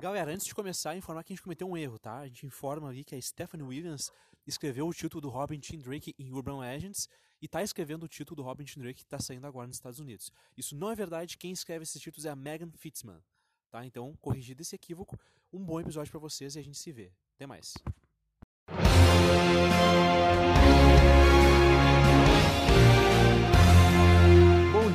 Galera, antes de começar, informar que a gente cometeu um erro, tá? A gente informa ali que a Stephanie Williams escreveu o título do Robin Tim Drake em Urban Legends e está escrevendo o título do Robin Tim Drake que está saindo agora nos Estados Unidos. Isso não é verdade, quem escreve esses títulos é a Megan Fitzman, tá? Então, corrigido esse equívoco, um bom episódio para vocês e a gente se vê. Até mais.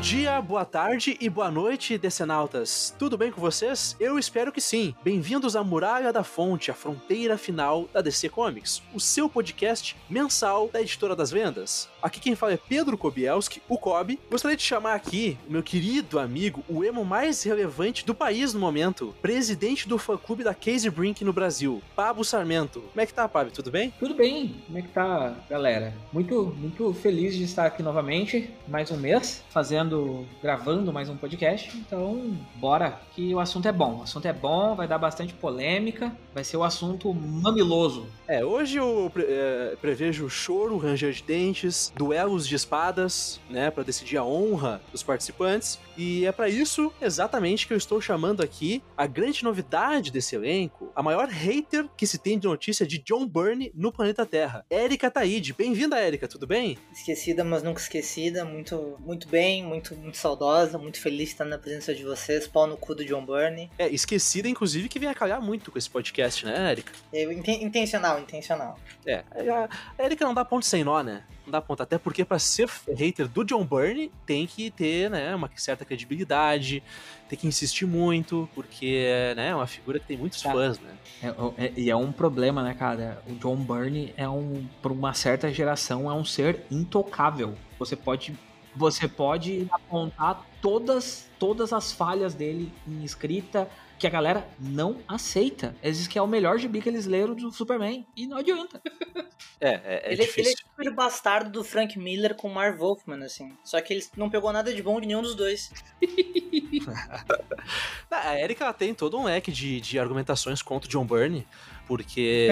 Dia, boa tarde e boa noite, decenautas. Tudo bem com vocês? Eu espero que sim. Bem-vindos à Muralha da Fonte, a fronteira final da DC Comics, o seu podcast mensal da editora das vendas. Aqui quem fala é Pedro Kobielski, o Kobe. Gostaria de chamar aqui o meu querido amigo, o emo mais relevante do país no momento, presidente do fã-clube da Casey Brink no Brasil, Pablo Sarmento. Como é que tá, Pablo? Tudo bem? Tudo bem. Como é que tá, galera? Muito, muito feliz de estar aqui novamente, mais um mês, fazendo, gravando mais um podcast. Então, bora, que o assunto é bom. O assunto é bom, vai dar bastante polêmica, vai ser o assunto mamiloso. É, hoje eu é, prevejo choro, ranger de dentes, duelos de espadas, né, para decidir a honra dos participantes. E é para isso exatamente que eu estou chamando aqui a grande novidade desse elenco, a maior hater que se tem de notícia de John Byrne no planeta Terra, Erika Taide. Bem-vinda, Erika, tudo bem? Esquecida, mas nunca esquecida. Muito, muito bem, muito, muito saudosa, muito feliz de estar na presença de vocês. Pau no cu do John Byrne. É, esquecida, inclusive, que vem a calhar muito com esse podcast, né, Erika? É, intencional, intencional. É, a Erika não dá ponto sem nó, né? Não dá ponto. Até porque para ser hater do John Byrne, tem que ter, né, uma certa credibilidade, tem que insistir muito, porque né, é uma figura que tem muitos cara, fãs, né? É, é, e é um problema, né, cara? O John Byrne é um, por uma certa geração, é um ser intocável. Você pode você pode apontar todas, todas as falhas dele em escrita, que a galera não aceita. Eles dizem que é o melhor gibi que eles leram do Superman. E não adianta. É, é, é ele, difícil. ele é tipo o bastardo do Frank Miller com o Marv Wolfman, assim. Só que ele não pegou nada de bom de nenhum dos dois. a Erika ela tem todo um leque de, de argumentações contra o John Byrne, porque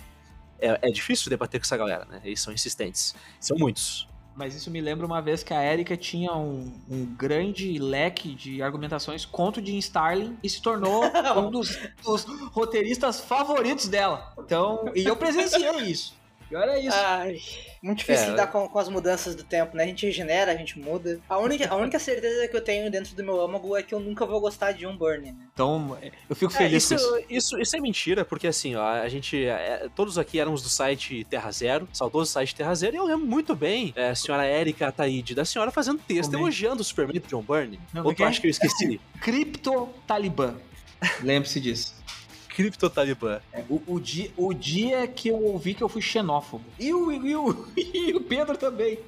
é, é difícil debater com essa galera, né? Eles são insistentes. São muitos. Mas isso me lembra uma vez que a Erika tinha um, um, grande leque de argumentações contra o Jim Starlin e se tornou um dos, dos, roteiristas favoritos dela. Então, e eu presenciei isso. E olha isso. Ai, muito difícil é. lidar com, com, as mudanças do tempo, né? A gente regenera, a gente muda. A única, a única certeza que eu tenho dentro do meu âmago é que eu nunca vou gostar de um Burn, né? Então, eu fico feliz é, isso, com isso. isso. Isso é mentira, porque assim, ó, a gente. É, todos aqui éramos do site Terra Zero, saudoso site Terra Zero, e eu lembro muito bem é, a senhora Erika Ataíde, da senhora fazendo texto Como elogiando o Superman do John Byrne. Não, Ou tu acha que eu esqueci? Cripto Talibã. Lembre-se disso. Cripto Talibã. É, o, o, dia, o dia que eu ouvi que eu fui xenófobo. E o, e o, e o Pedro também.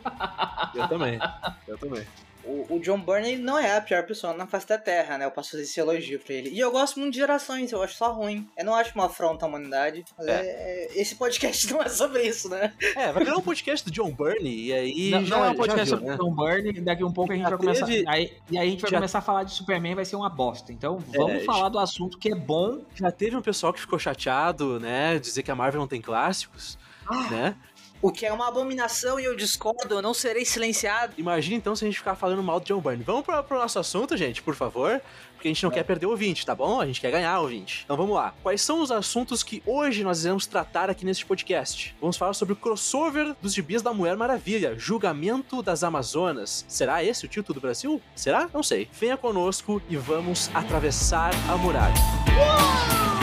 Eu também. Eu também o, o John Byrne não é a pior pessoa na face da Terra, né? Eu posso fazer esse elogio pra ele. E eu gosto muito de gerações, eu acho só ruim. Eu não acho uma afronta à humanidade. Mas é. É, esse podcast não é sobre isso, né? É, vai virar um podcast do John Byrne e aí. Não, já, não é um podcast sobre né? John Byrne, daqui um pouco a gente já vai começar. Aí, e aí a gente vai já... começar a falar de Superman vai ser uma bosta. Então vamos é, falar do assunto que é bom. Já teve um pessoal que ficou chateado, né? Dizer que a Marvel não tem clássicos. Ah, né? O que é uma abominação e eu discordo, eu não serei silenciado. Imagina então se a gente ficar falando mal do John Byrne. Vamos pro, pro nosso assunto, gente, por favor. Porque a gente não é. quer perder o ouvinte, tá bom? A gente quer ganhar o ouvinte. Então vamos lá. Quais são os assuntos que hoje nós iremos tratar aqui neste podcast? Vamos falar sobre o crossover dos gibis da Mulher Maravilha, Julgamento das Amazonas. Será esse o título do Brasil? Será? Não sei. Venha conosco e vamos atravessar a muralha. Uou!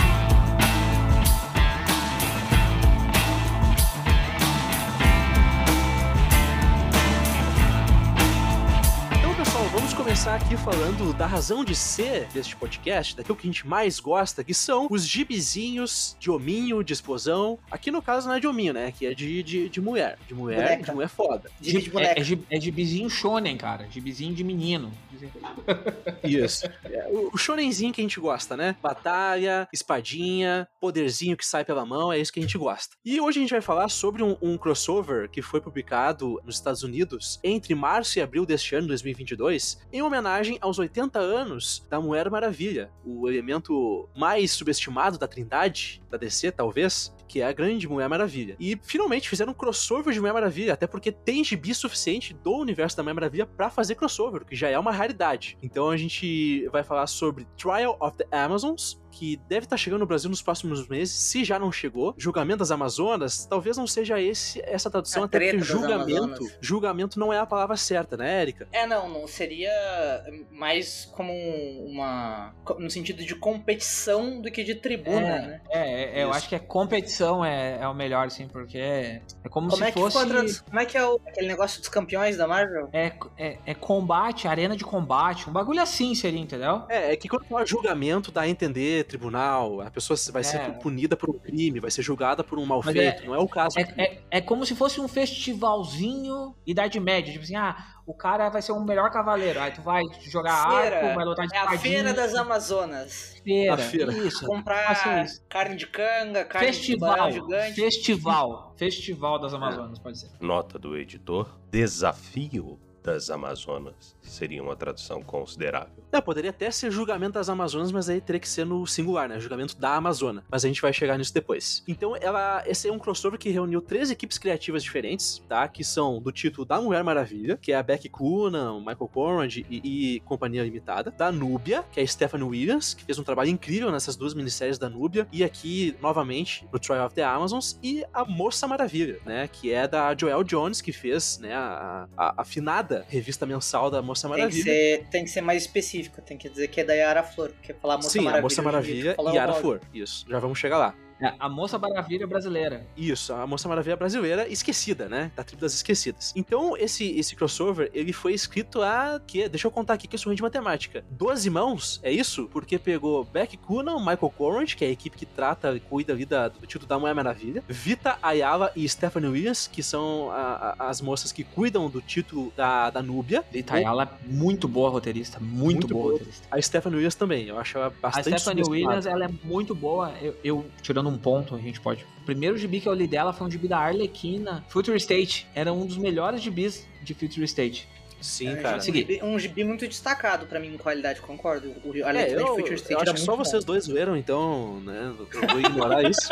Começar aqui falando da razão de ser deste podcast, daquilo que a gente mais gosta, que são os gibizinhos de hominho, de explosão. Aqui no caso não é de hominho, né? Aqui é de, de, de mulher. De mulher, boneca. de mulher foda. De, de é, é, é gibizinho shonen, cara. Gibizinho de menino. Isso. É, o, o shonenzinho que a gente gosta, né? Batalha, espadinha, poderzinho que sai pela mão, é isso que a gente gosta. E hoje a gente vai falar sobre um, um crossover que foi publicado nos Estados Unidos entre março e abril deste ano, 2022, Comics, em homenagem aos 80 anos da Mulher Maravilha, o elemento mais subestimado da Trindade, da DC, talvez, que é a grande Mulher Maravilha. E finalmente fizeram um crossover de Mulher Maravilha, até porque tem gibi suficiente do universo da Mulher Maravilha para fazer crossover, que já é uma raridade. Então a gente vai falar sobre Trial of the Amazons, que deve estar tá chegando no Brasil nos próximos meses, se já não chegou. Julgamento das Amazonas, talvez não seja esse essa tradução, A até porque julgamento, Amazonas. julgamento não é a palavra certa, né, Erika? É, não, não seria mais como uma. no sentido de competição do que de tribuna, né? É, é, eu acho que é competição é, é o melhor, assim, porque é, é como, Como se é que fosse. ficou a tradução? Como é que é o- aquele negócio dos campeões da Marvel? É, é, é combate, arena de combate, um bagulho assim seria, entendeu? É, é que quando fala julgamento dá a entender tribunal, a pessoa vai ser É. punida por um crime, vai ser julgada por um mal Mas feito, não é o caso. É, é, é como se fosse um festivalzinho Idade Média. Tipo assim, ah, o cara vai ser o melhor cavaleiro. Aí tu vai jogar Feira. arco, vai lutar de É a. Feira das Amazonas. Feira, A feira. Isso. Comprar isso. carne de canga, carne de Festival. tubarão gigante. Festival. Festival das Amazonas, pode ser. Nota do editor: Desafio das Amazonas seria uma tradução considerável. É, poderia até ser julgamento das Amazonas, mas aí teria que ser no singular, né? Julgamento da Amazônia. Mas a gente vai chegar nisso depois. Então, ela, esse é um crossover que reuniu três equipes criativas diferentes, tá? Que são do título da Mulher Maravilha, que é a Becky Coonan, Michael Conrad e, e Companhia Limitada. Da Núbia, que é a Stephanie Williams, que fez um trabalho incrível nessas duas minisséries da Núbia. E aqui, novamente, no Trial of the Amazons. E a Moça Maravilha, né? Que é da Joelle Jones, que fez, né? A, a, a finada revista mensal da Moça Tem que, Maravilha. ser, tem que ser mais específico, tem que dizer que é da Yara Flor, porque falar Moça Sim, Maravilha. a Moça Maravilha e Yara. Flor. Isso, já vamos chegar lá. É, a Moça Maravilha brasileira. Isso, a Moça Maravilha brasileira esquecida, né? Da tribo das esquecidas. Então, esse, esse crossover, ele foi escrito a... Que, deixa eu contar aqui que eu sou ruim de matemática. 12 mãos, é isso? Porque pegou Beck Coonan, Michael Corrant, que é a equipe que trata e cuida ali da, do título da Mulher Maravilha. Vita Ayala e Stephanie Williams, que são a- a- as moças que cuidam do título da, da Núbia. Rita Ayala, muito boa roteirista. Muito, Muito boa, boa. roteirista. A Stephanie Williams também, eu acho ela A bastante Stephanie subestimada. Williams, ela é muito boa. Eu, eu, tirando um ponto, a gente pode. O primeiro gibi que eu li dela foi um gibi da Arlequina. Future State. Era um dos melhores gibis de Future State. Sim, É, cara. um, Segui. gibi, um gibi muito destacado pra mim em qualidade, concordo. O, a É, eu, de Future eu State acho era que só muito vocês dois leram, então, né? Eu vou ignorar isso.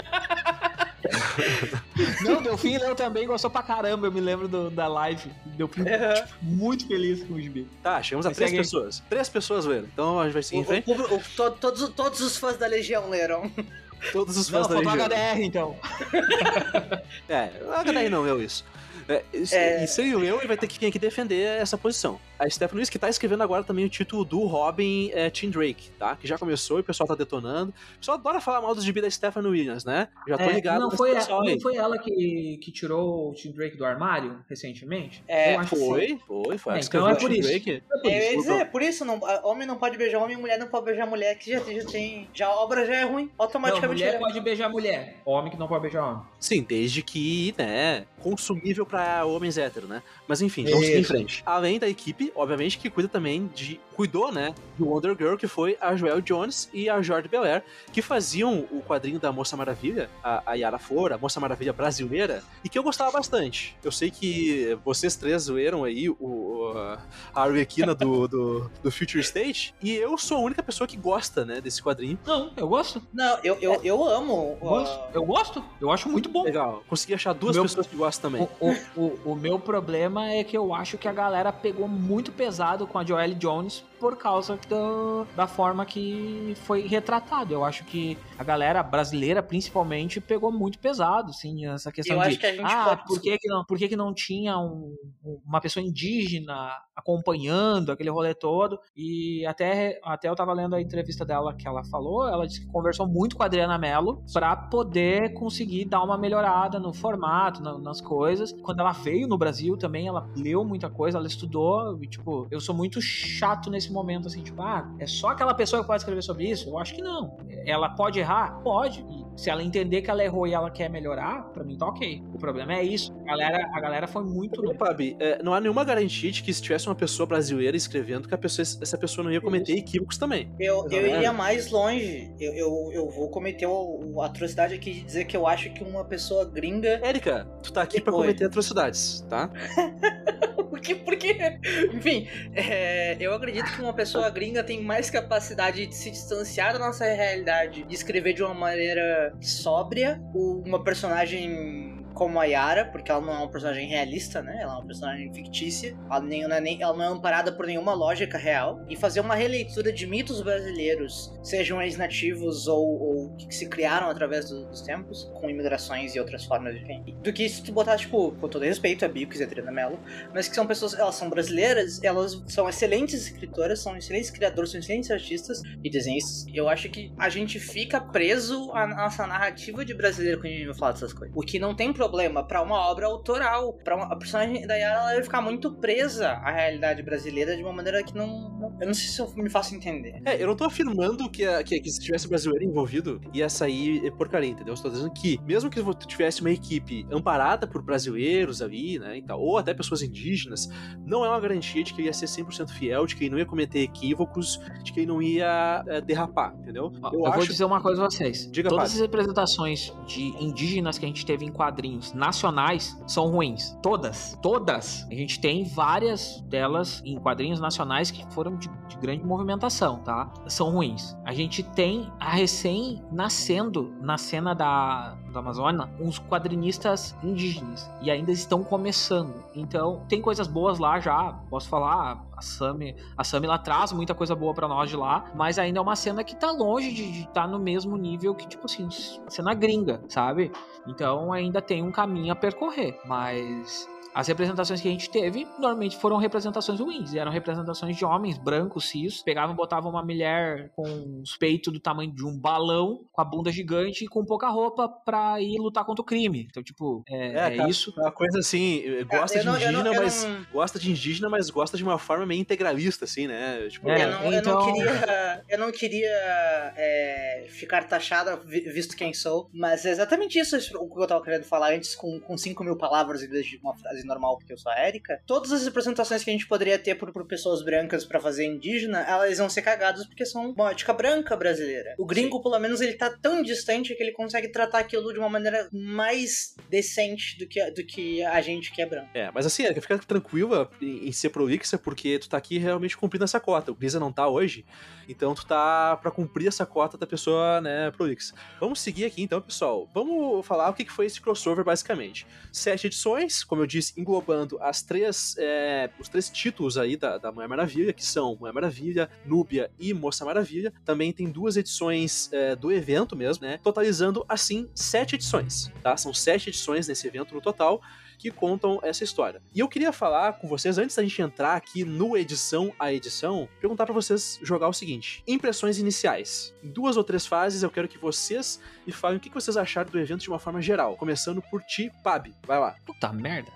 Não, Delfim leu também, gostou pra caramba. Eu me lembro do- da live. Delfim bom. tipo, muito feliz com o gibi. Tá, chegamos a três segue aí. pessoas. Três pessoas leram. Então a gente vai seguir em O- frente. o- o- to- todos, todos os fãs da Legião leram. Todos os Não, fãs da faltou Legião. HDR, então. É, o HDR não leu isso. É, isso- É. E sem o eu, ele vai ter que vir aqui defender essa posição. A Stephanie Willis, que tá escrevendo agora também o título do Robin é, Tim Drake, tá? Que já começou e o pessoal tá detonando. O pessoal adora falar mal dos gibi da Stephanie Williams, né? Já tô É, ligado não, foi, pessoal aí. não foi ela que, que tirou o Tim Drake do armário recentemente? É, Eu acho que sim. Foi, foi, foi. É, então é o por isso. Drake. É por É, isso. dizer, por isso, não, a- homem não pode beijar homem, mulher não pode beijar mulher, que já, já tem. Já a obra já é ruim, Não, automaticamente. mulher já é. pode beijar mulher. Homem que não pode beijar homem. Sim, desde que, né, consumível pra homens héteros, né? Mas enfim, vamos seguir em frente. Além da equipe, obviamente, que cuida também de. Cuidou, né? Do Wonder Girl, que foi a Joelle Jones e a Jordi Belair, que faziam o quadrinho da Moça Maravilha, a, a Yara Flor, a Moça Maravilha brasileira, e que eu gostava bastante. Eu sei que vocês três zoeram aí o, o- a Arlequina do, do, do Future State, e eu sou a única pessoa que gosta, né, desse quadrinho. Não, eu gosto. Não, eu, eu, eu amo. Gosto. Eu gosto. Eu acho muito bom. Legal. Consegui achar duas Meu- pessoas que gostam também. O, o, o, o meu problema é que eu acho que a galera pegou muito pesado com a Joelle Jones por causa do- da forma que foi retratado. Eu acho que a galera brasileira, principalmente, pegou muito pesado, sim, essa questão Eu de acho que a gente ah, pode- por que, que não, por que, que não tinha um- uma pessoa indígena acompanhando aquele rolê todo? E até, até eu tava lendo a entrevista dela que ela falou, ela disse que conversou muito com a Adriana Mello pra poder conseguir dar uma melhorada no formato, na- nas coisas. Quando ela veio no Brasil também, ela leu muita coisa, ela estudou, e tipo, eu sou muito chato nesse momento, assim, tipo, ah, é só aquela pessoa que pode escrever sobre isso? Eu acho que não. Ela pode errar? Pode. E se ela entender que ela errou e ela quer melhorar, pra mim tá ok. O problema é isso. A galera, a galera foi muito. Ô, Fabi, é, não há nenhuma garantia de que se tivesse uma pessoa brasileira escrevendo, que a pessoa, essa pessoa não ia cometer equívocos também. Eu, eu iria mais longe. Eu, eu, eu vou cometer a atrocidade aqui de dizer que eu acho que uma pessoa gringa. Érica, tu tá aqui pra Foi. cometer atrocidades, tá? Porque, porque enfim, é, eu acredito que uma pessoa gringa tem mais capacidade de se distanciar da nossa realidade e escrever de uma maneira sóbria uma personagem como a Yara, porque ela não é uma personagem realista, né? Ela é uma personagem fictícia. Ela, nem, não, é nem, ela não é amparada por nenhuma lógica real. E fazer uma releitura de mitos brasileiros, sejam eles nativos ou, ou que se criaram através do, dos tempos, com imigrações e outras formas de Do que se tu botar, tipo, com todo respeito a Bicos e a Trina Mello, mas que são pessoas, elas são brasileiras, elas são excelentes escritoras, são excelentes criadores, são excelentes artistas e desenhistas. Eu acho que a gente fica preso à nossa narrativa de brasileiro quando a gente vai falar dessas coisas. O que não tem problema para uma obra autoral. Para a personagem da Yara ela vai ficar muito presa à realidade brasileira de uma maneira que não, não, Eu não sei se eu me faço entender. É, eu não tô afirmando que, a, que, que se tivesse brasileiro envolvido ia sair porcaria, entendeu? Estou dizendo que, mesmo que tu tivesse uma equipe amparada por brasileiros ali, né, e tal, ou até pessoas indígenas, não é uma garantia de que ele ia ser 100% fiel, de que ele não ia cometer equívocos, de que ele não ia é, derrapar, entendeu? Eu, eu acho... vou dizer uma coisa a vocês. Diga, Todas as representações de indígenas que a gente teve em quadrinhos quadrinhos nacionais são ruins. Todas. Todas. A gente tem várias delas em quadrinhos nacionais que foram de, de grande movimentação, tá? São ruins. A gente tem a recém nascendo na cena da, da Amazônia uns quadrinistas indígenas e ainda estão começando. Então, tem coisas boas lá já. Posso falar, a Sami, a Sami ela traz muita coisa boa para nós de lá, mas ainda é uma cena que tá longe de estar tá no mesmo nível que, tipo assim, cena gringa, sabe? Então ainda tem um caminho a percorrer, mas as representações que a gente teve normalmente foram representações ruins. Eram representações de homens brancos, cis. Pegavam, botavam uma mulher com os peitos do tamanho de um balão, com a bunda gigante e com pouca roupa pra ir lutar contra o crime. Então, tipo, é, é, é isso. É uma coisa assim, gosta de não, indígena, não, mas. Não... Gosta de indígena, mas gosta de uma forma meio integralista, assim, né? Tipo, é, eu, não, então... eu não queria. Eu não queria é, ficar taxada, visto quem sou, mas é exatamente isso o que eu tava querendo falar antes, com, com 5 mil palavras em vez de uma frase normal porque eu sou a Erika, todas as representações que a gente poderia ter por, por pessoas brancas para fazer indígena, elas vão ser cagadas porque são uma ética branca brasileira. O gringo, Sim. pelo menos, ele tá tão distante que ele consegue tratar aquilo de uma maneira mais decente do que, do que a gente que é branco. É, mas assim, Erika, fica tranquila em ser prolixa porque tu tá aqui realmente cumprindo essa cota. O Grisa não tá hoje, então tu tá para cumprir essa cota da pessoa, né, prolixa. Vamos seguir aqui então, pessoal. Vamos falar o que foi esse crossover basicamente. Sete edições, como eu disse, englobando as três, é, os três títulos aí da, da Mulher Maravilha, que são Mulher Maravilha, Núbia e Moça Maravilha. Também tem duas edições é, do evento mesmo, né? Totalizando, assim, sete edições, tá? São sete edições nesse evento no total que contam essa história. E eu queria falar com vocês, antes da gente entrar aqui no edição a edição, perguntar para vocês jogar o seguinte: impressões iniciais. Em duas ou três fases, eu quero que vocês me falem o que vocês acharam do evento de uma forma geral. Começando por ti, Pab. Vai lá. Puta merda.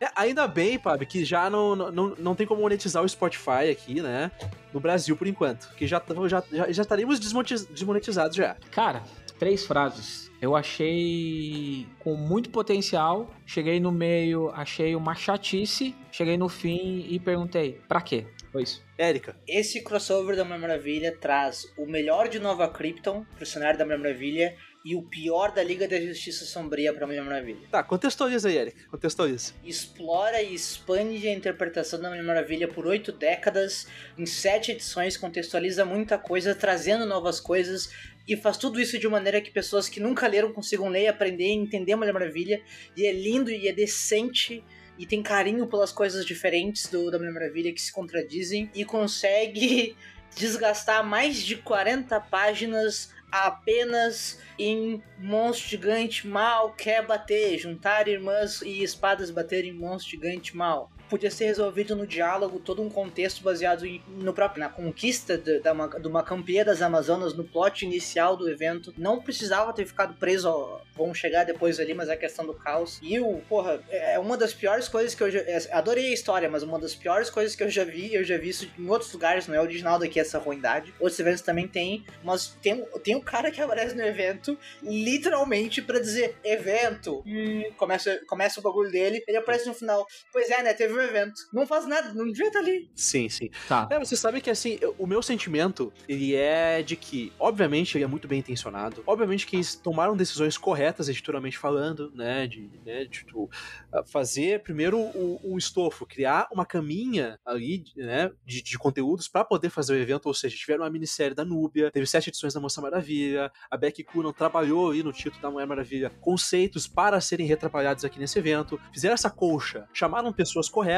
É, ainda bem, Pab, que já não, não, não tem como monetizar o Spotify aqui, né? No Brasil, por enquanto. Que já, já, já, já estaríamos desmonetizados já. Cara, três frases. Eu achei com muito potencial. Cheguei no meio, achei uma chatice. Cheguei no fim e perguntei: pra quê? Foi isso. Érica. Esse crossover da Mulher Maravilha traz o melhor de Nova Krypton pro cenário da Mulher Maravilha e o pior da Liga da Justiça Sombria pra Mulher Maravilha. Tá, contextualiza aí, Eric. Contextualiza. Explora e expande a interpretação da Mulher Maravilha por oito décadas, em sete edições, contextualiza muita coisa, trazendo novas coisas, e faz tudo isso de maneira que pessoas que nunca leram consigam ler, aprender e entender a Mulher Maravilha. E é lindo e é decente e tem carinho pelas coisas diferentes do, da Mulher Maravilha que se contradizem e consegue desgastar mais de 40 páginas apenas em monstro gigante mal quer bater, juntar irmãs e espadas bater em monstro gigante mal podia ser resolvido no diálogo, todo um contexto baseado em, no próprio, na conquista de, uma, de uma campeã das Amazonas, no plot inicial do evento. Não precisava ter ficado preso, ao, vamos chegar depois ali, mas é a questão do caos. E o, porra, é uma das piores coisas que eu já. É, adorei a história, mas uma das piores coisas que eu já vi, eu já vi isso em outros lugares, não é original daqui essa ruindade. Outros eventos também tem, mas tem, tem um cara que aparece no evento, literalmente para dizer evento. Hum, começa, começa o bagulho dele, ele aparece no final. Pois é, né? Teve o evento. Não faz nada, não devia estar ali. Sim, sim. Tá. É, você sabe que assim, eu- o meu sentimento, ele é de que, obviamente, ele é muito bem intencionado. Obviamente que eles tomaram decisões corretas, editorialmente falando, né? De, né, de tipo, ah, fazer primeiro o, o estofo, criar uma caminha ali, né? De, de conteúdos pra poder fazer o evento. Ou seja, tiveram uma minissérie da Núbia, teve sete edições da Moça Maravilha, a Becky Coonan trabalhou ali no título da Mulher Maravilha conceitos para serem retrabalhados aqui nesse evento. Fizeram essa colcha, chamaram pessoas corretas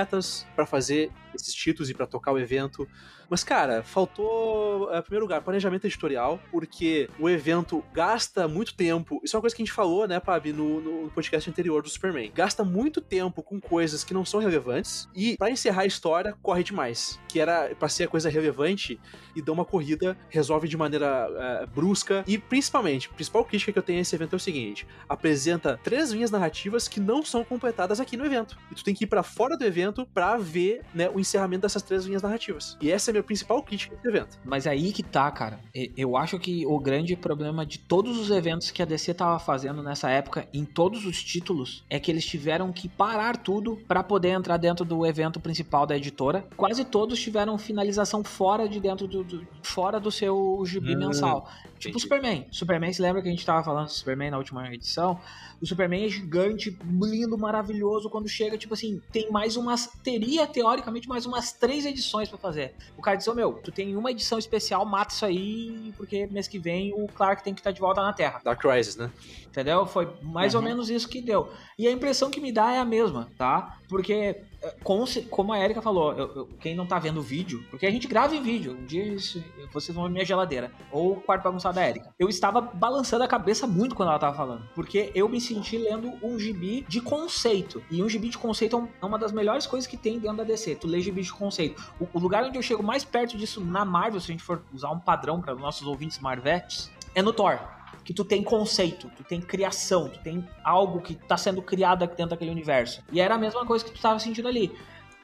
pra fazer esses títulos e pra tocar o evento. Mas, cara, faltou, eh, em primeiro lugar, planejamento editorial, porque o evento gasta muito tempo. Isso é uma coisa que a gente falou, né, Pabi, no, no podcast anterior do Superman. Gasta muito tempo com coisas que não são relevantes e, pra encerrar a história, corre demais. Que era pra ser a coisa relevante e dá uma corrida, resolve de maneira eh, brusca. E, principalmente, a principal crítica que eu tenho a esse evento é o seguinte: apresenta três linhas narrativas que não são completadas aqui no evento. E tu tem que ir pra fora do evento pra ver, né, o encerramento dessas três linhas narrativas. E essa é a minha principal crítica desse evento. Mas aí que tá, cara. Eu acho que o grande problema de todos os eventos que a DC tava fazendo nessa época, em todos os títulos, é que eles tiveram que parar tudo pra poder entrar dentro do evento principal da editora. Quase todos tiveram finalização fora de dentro do, do- fora do seu gibi Hum, mensal. Tipo entendi. o Superman. Superman, se lembra que a gente tava falando do Superman na última edição? O Superman é gigante, lindo, maravilhoso. Quando chega, tipo assim, tem mais umas. Teria, teoricamente, mais umas três edições pra fazer. O cara diz, ô meu, tu tem uma edição especial, mata isso aí, porque mês que vem o Clark tem que estar de volta na Terra. Dark Crisis, né? Entendeu? Foi mais ou Uhum. menos isso que deu. E a impressão que me dá é a mesma, tá? Porque, eh, com ce- como a Erika falou, eu- eu- quem não tá vendo o vídeo, porque a gente grava em vídeo, um dia isso- vocês vão ver minha geladeira, ou o quarto bagunçado da Erika. Eu estava balançando a cabeça muito quando ela tava falando, porque eu me senti lendo um gibi de conceito. E um gibi de conceito é é uma das melhores coisas que tem dentro da DC, tu lê gibi de conceito. O, o lugar onde eu chego mais perto disso na Marvel, se a gente for usar um padrão para nossos ouvintes Marvetes, é no Thor que tu tem conceito, tu tem criação, tu tem algo que tá sendo criado aqui dentro daquele universo. E era a mesma coisa que tu tava sentindo ali.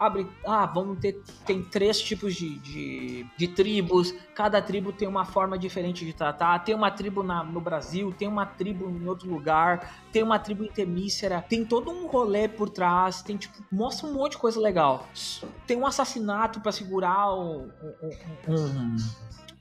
Abre, ah, vamos ter, tem três tipos de, de, de tribos, cada tribo tem uma forma diferente de tratar, tem uma tribo na- no Brasil, tem uma tribo em outro lugar, tem uma tribo intermícera, tem todo um rolê por trás, tem tipo, mostra um monte de coisa legal. Tem um assassinato pra segurar um- um- um- um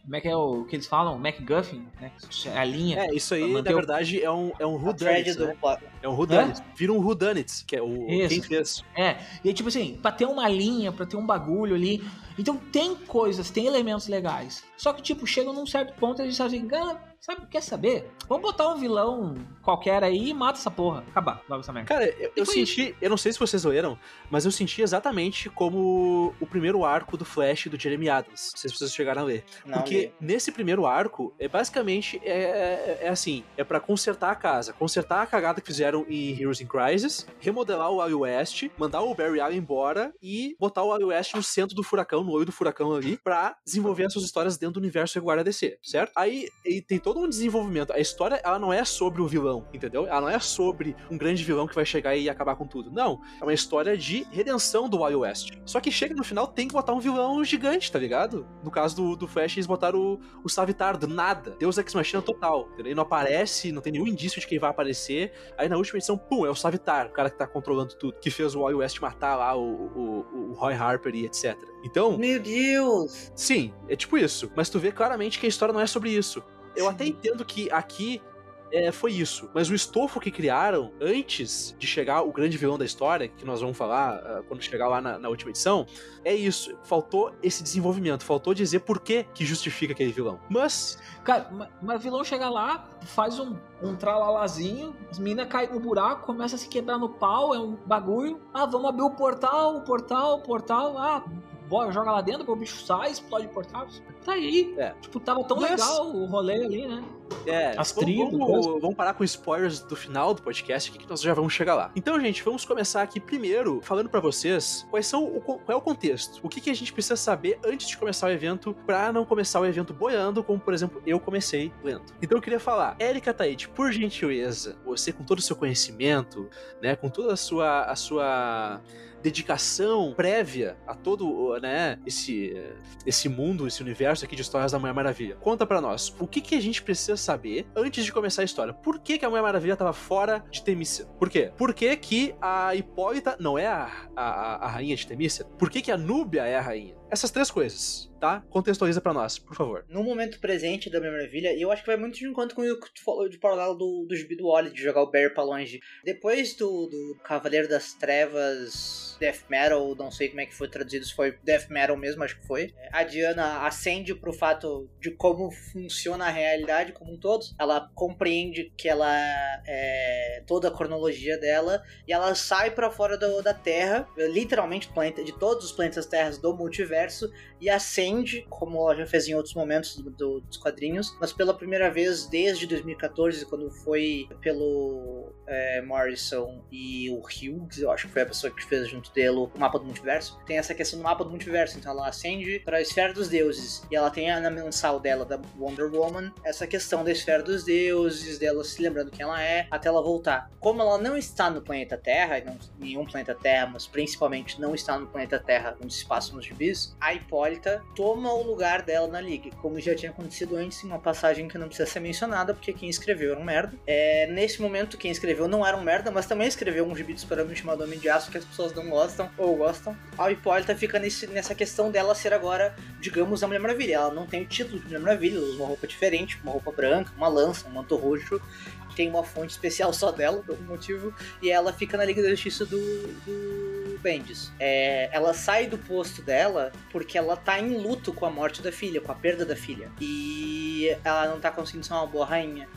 como é que é o que eles falam? MacGuffin, né? A linha. É, isso aí, na o- verdade, é um, é um A thread whodunit, do né? É um whodunit. Vira um whodunit, que é o Isso. quem fez. É, e aí, tipo assim, pra ter uma linha, pra ter um bagulho ali. Então tem coisas, tem elementos legais. Só que, tipo, chega num certo ponto e a gente sabe assim, "Ah, sabe, quer saber? Vamos botar um vilão qualquer aí e mata essa porra. Acabar logo essa merda. Cara, eu, eu senti, eu não sei se vocês leram, mas eu senti exatamente como o primeiro arco do Flash do Jeremy Adams. Não sei se vocês chegaram a ler. Não, Porque nesse primeiro arco, é basicamente é, é, é assim, é pra consertar a casa, consertar a cagada que fizeram em Heroes in Crisis, remodelar o Wally West, mandar o Barry Allen embora e botar o Wally West no centro do furacão, no olho do furacão ali, pra desenvolver as suas histórias dentro do universo regular da DC, certo? Aí e tem todo um desenvolvimento. A história, ela não é sobre o vilão, entendeu? Ela não é sobre um grande vilão que vai chegar e acabar com tudo. Não. É uma história de redenção do Wally West. Só que chega no final, tem que botar um vilão gigante, tá ligado? No caso do, do Flash, eles botaram o, o Savitar do nada. Deus Ex Machina total. Ele não aparece, não tem nenhum indício de quem vai aparecer. Aí na última edição, pum, é o Savitar, o cara que tá controlando tudo. Que fez o Wally West matar lá o, o, o Roy Harper e etc. Então, Meu Deus! Sim, é tipo isso. Mas tu vê claramente que a história não é sobre isso. Eu até entendo que aqui é, foi isso. Mas o estofo que criaram antes de chegar o grande vilão da história, que nós vamos falar ah, quando chegar lá na, na última edição, é isso. Faltou esse desenvolvimento, faltou dizer por que que justifica aquele vilão. Mas, Cara, ma- mas o vilão chega lá, faz um, um tralalazinho, as minas caem no buraco, começa a se quebrar no pau, é um bagulho. Ah, vamos abrir o portal, o portal, o portal. Ah, joga lá dentro, o bicho sai, explode o portal. Tá aí. É. Tipo, tava tão Mas- legal o rolê ali, né? é, As tribos, vamos, vamos parar com spoilers do final do podcast aqui que nós já vamos chegar lá. Então, gente, vamos começar aqui primeiro falando pra vocês quais são o, qual é o contexto. O que, que a gente precisa saber antes de começar o evento pra não começar o evento boiando, como por exemplo eu comecei lendo. Então eu queria falar, Erika Taide, por gentileza, você com todo o seu conhecimento, né, com toda a sua a sua dedicação prévia a todo, né, esse, esse mundo, esse universo aqui de histórias da Mulher Maravilha. Conta para nós, o que, que a gente precisa saber antes de começar a história? Por que, que a Mulher Maravilha tava fora de Temícia? Por quê? Por que, que a Hipólita não é a, a, a rainha de Temícia? Por que, que a Núbia é a rainha? Essas três coisas, tá? Contextualiza para nós, por favor. No momento presente da Mulher Maravilha, e eu acho que vai muito de encontro com o que tu falou de paralelo do, do gibi do Wally, de jogar o Barry pra longe. Depois do, do Cavaleiro das Trevas death metal, não sei como é que foi traduzido, se foi death metal mesmo, acho que foi. A Diana acende pro fato de como funciona a realidade como um todo. Ela compreende que ela é toda a cronologia dela e ela sai para fora do, da Terra, literalmente planeta, de todos os planetas terras do multiverso universo e acende, como ela já fez em outros momentos do, do, dos quadrinhos, mas pela primeira vez desde 2014, quando foi pelo é, Morrison e o Hughes, eu acho que foi a pessoa que fez junto dele o mapa do multiverso, tem essa questão do mapa do multiverso. Então ela acende para a esfera dos deuses e ela tem na mensal dela da Wonder Woman essa questão da esfera dos deuses, dela se lembrando quem ela é, até ela voltar. Como ela não está no planeta Terra, não nenhum planeta Terra, mas principalmente não está no planeta Terra onde se passam nos gibis, a Hipólita toma o lugar dela na Liga, como já tinha acontecido antes em uma passagem que não precisa ser mencionada, porque quem escreveu era um merda. É, nesse momento, quem escreveu não era um merda, mas também escreveu um gibi de super chamado Homem de Aço que as pessoas não gostam ou gostam. A Hipólita fica nesse, nessa questão dela ser agora, digamos, a Mulher Maravilha. Ela não tem o título de Mulher Maravilha, ela usa uma roupa diferente, uma roupa branca, uma lança, um manto roxo tem uma fonte especial só dela, por algum motivo, e ela fica na Liga da Justiça do, do Bendis. É, ela sai do posto dela porque ela tá em luto com a morte da filha, com a perda da filha. E ela não tá conseguindo ser uma boa rainha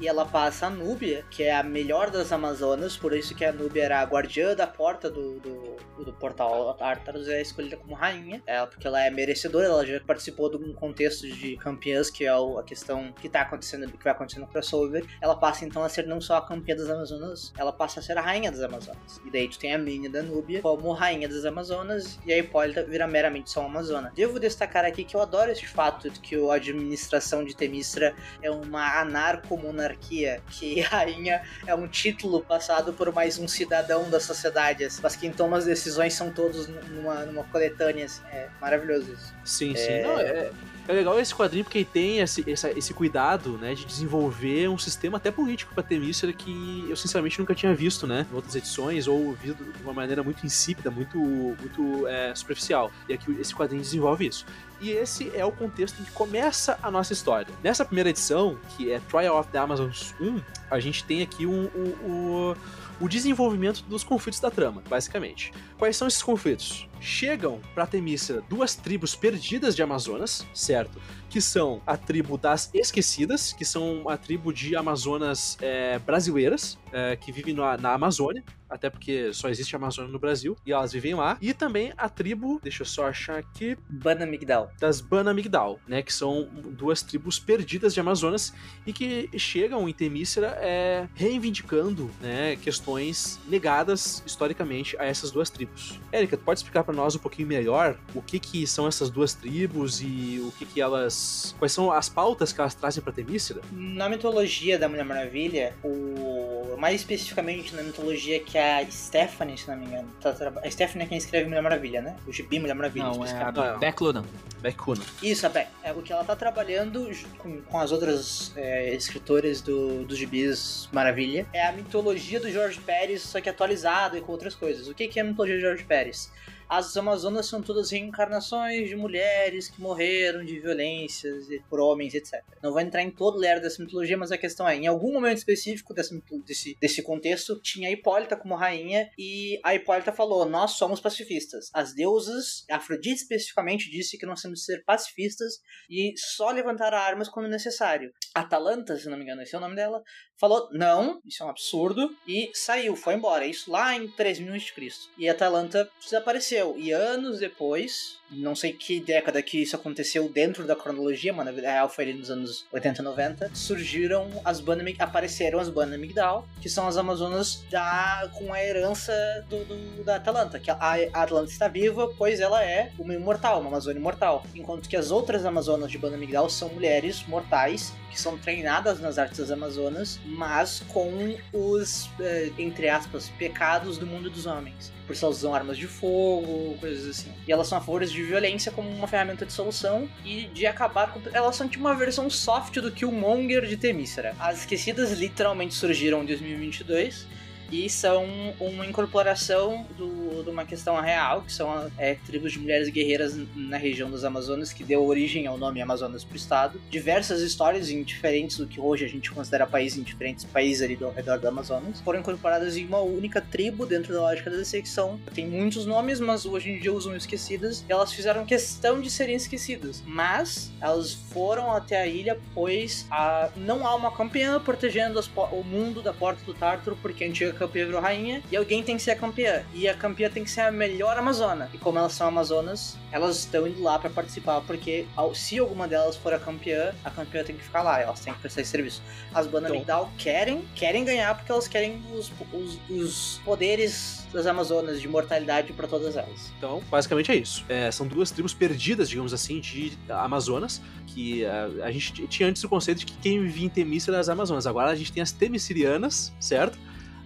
e ela passa a Núbia, que é a melhor das Amazonas, por isso que a Núbia era a guardiã da porta do, do, do portal Tartarus, é escolhida como rainha, ela, porque ela é merecedora, ela já participou de um contexto de campeãs, que é a questão que tá acontecendo, que vai acontecer no crossover. Ela passa então a ser não só a campeã das Amazonas, ela passa a ser a rainha das Amazonas. E daí tu tem a Minnie da Núbia como rainha das Amazonas, e a Hipólita vira meramente só uma Amazona. Devo destacar aqui que eu adoro esse fato de que a administração de Temistra é uma anarcomonarquia monarquia, que rainha é um título passado por mais um cidadão da sociedade, assim, mas quem toma as decisões são todos numa, numa coletânea, assim, é maravilhoso isso. Sim, sim. É... Não, é, é legal esse quadrinho porque ele tem esse, esse, esse, cuidado, né, de desenvolver um sistema até político pra Temícera que eu sinceramente nunca tinha visto, né, em outras edições ou visto de uma maneira muito insípida, muito, muito é, superficial. E aqui esse quadrinho desenvolve isso. E esse é o contexto em que começa a nossa história. Nessa primeira edição, que é Trial of the Amazons 1, a gente tem aqui um, um, um o desenvolvimento dos conflitos da trama, basicamente. Quais são esses conflitos? Chegam para Temícera duas tribos perdidas de Amazonas, certo? Que são a tribo das Esquecidas, que são a tribo de Amazonas é, brasileiras, é, que vivem na, na Amazônia, até porque só existe a Amazônia no Brasil, e elas vivem lá. E também a tribo, deixa eu só achar aqui. Banamigdal. Das Banamigdal, né? Que são duas tribos perdidas de Amazonas e que chegam em Temícera é, reivindicando né, questões negadas historicamente a essas duas tribos. Érica, tu pode explicar para nós um pouquinho melhor o que, que são essas duas tribos e o que, que elas. quais são as pautas que elas trazem para Temícera? Na mitologia da Mulher Maravilha, o mais especificamente na mitologia que a Stephanie, se não me engano. Tá, a Stephanie é quem escreve Mulher Maravilha, né? O Gibi Mulher Maravilha. Não, é a Beck Lunan. Beck Lunan. Isso, a Beck. É o que ela tá trabalhando com, com as outras é, escritoras do, dos gibis Maravilha. É a mitologia do George Pérez, só que atualizada e com outras coisas. O que, que é a mitologia do George Pérez? As Amazonas são todas reencarnações de mulheres que morreram de violências por homens, etc. Não vou entrar em todo o ler dessa mitologia, mas a questão é, em algum momento específico desse, desse contexto, tinha a Hipólita como rainha e a Hipólita falou, nós somos pacifistas. As deusas, Afrodite especificamente, disse que nós temos que ser pacifistas e só levantar armas quando necessário. Atalanta, se não me engano, esse é o nome dela, falou, não, isso é um absurdo, e saiu, foi embora. Isso lá em 3000 a.C. E Atalanta desapareceu. E anos depois, não sei que década que isso aconteceu dentro da cronologia, mas na vida real foi ali nos anos 80, 90, surgiram as bandas, apareceram as bandas Migdal, que são as Amazonas da, com a herança do, do, da Atalanta, que a, a Atlanta está viva, pois ela é uma imortal, uma Amazônia imortal, enquanto que as outras Amazonas de Banda Migdal são mulheres mortais, que são treinadas nas artes das Amazonas mas com os, eh, entre aspas, pecados do mundo dos homens. Por isso elas usam armas de fogo, coisas assim. E elas são a favor de violência como uma ferramenta de solução e de acabar com. Elas são tipo uma versão soft do Killmonger de Temícera. As Esquecidas literalmente surgiram em 2022 e são uma incorporação do, de uma questão real, que são é, tribos de mulheres guerreiras na região das Amazonas, que deu origem ao nome Amazonas para o estado. Diversas histórias em diferentes do que hoje a gente considera país, em diferentes países ali ao redor do Amazonas, foram incorporadas em uma única tribo dentro da lógica da DC, que são, tem muitos nomes, mas hoje em dia usam esquecidas, elas fizeram questão de serem esquecidas. Mas elas foram até a ilha, pois a, não há uma campeã protegendo as, o mundo da Porta do Tártaro, porque a antiga campeã virou rainha e alguém tem que ser a campeã. E a campeã tem que ser a melhor amazona. E como elas são amazonas, elas estão indo lá para participar, porque se alguma delas for a campeã, a campeã tem que ficar lá, elas têm que prestar esse serviço. As bandas então... querem, querem ganhar porque elas querem os, os, os poderes das Amazonas, de mortalidade para todas elas. Então, basicamente é isso. É, são duas tribos perdidas, digamos assim, de Amazonas, que a, a gente tinha antes o conceito de que quem vivia em Temícera era as Amazonas. Agora a gente tem as Temicirianas, certo?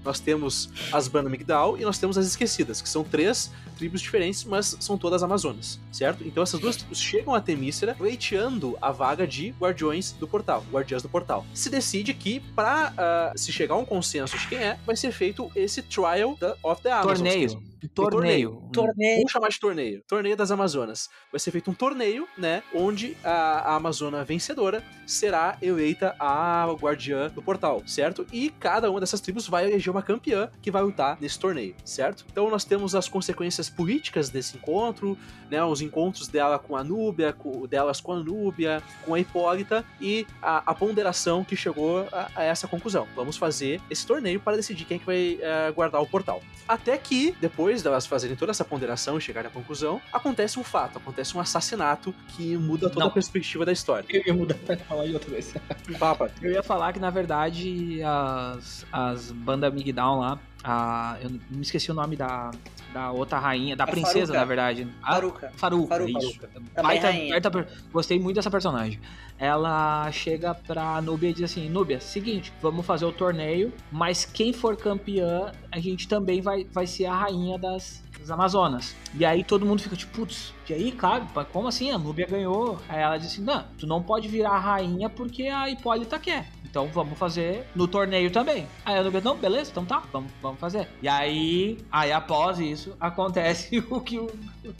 Nós temos as Banda Migdal e nós temos as Esquecidas, que são três tribos diferentes, mas são todas Amazonas, certo? Então essas duas tribos chegam a Temícera pleiteando a vaga de Guardiões do Portal, Guardiãs do Portal. Se decide que, para uh, ah, se chegar a um consenso de quem é, vai ser feito esse Trial of the Amazons. Torneio. Torneio. torneio. Vamos chamar de torneio. Torneio das Amazonas. Vai ser feito um torneio, né? Onde a, a Amazona vencedora será eleita a guardiã do portal, certo? E cada uma dessas tribos vai eleger uma campeã que vai lutar nesse torneio, certo? Então nós temos as consequências políticas desse encontro, né? Os encontros dela com a Núbia, com, delas com a Núbia, com a Hipólita e a, a ponderação que chegou a, a, essa conclusão. Vamos fazer esse torneio para decidir quem é que vai uh, guardar o portal. Até que, depois delas fazerem toda essa ponderação e chegarem à conclusão, acontece um fato, acontece um assassinato que muda toda Não. a perspectiva da história. Eu ia mudar pra falar de outra vez. Papa. Eu ia falar que, na verdade, as, as bandas Migdown lá, a, eu me esqueci o nome da, da outra rainha, da a princesa, Faruka. na verdade. A Faruka. Faruka, Faruka. isso. Baita, baita, gostei muito dessa personagem. Ela chega pra Núbia e diz assim: Núbia, seguinte, vamos fazer o torneio, mas quem for campeã, a gente também vai, vai ser a rainha das, das Amazonas. E aí todo mundo fica tipo, putz, e aí, cara, como assim? A Núbia ganhou. Aí ela disse: Não, tu não pode virar a rainha porque a Hipólita quer. Então vamos fazer no torneio também. Aí a Nubia, não, beleza, então tá, vamos, vamos fazer. E aí, aí após isso, acontece o que o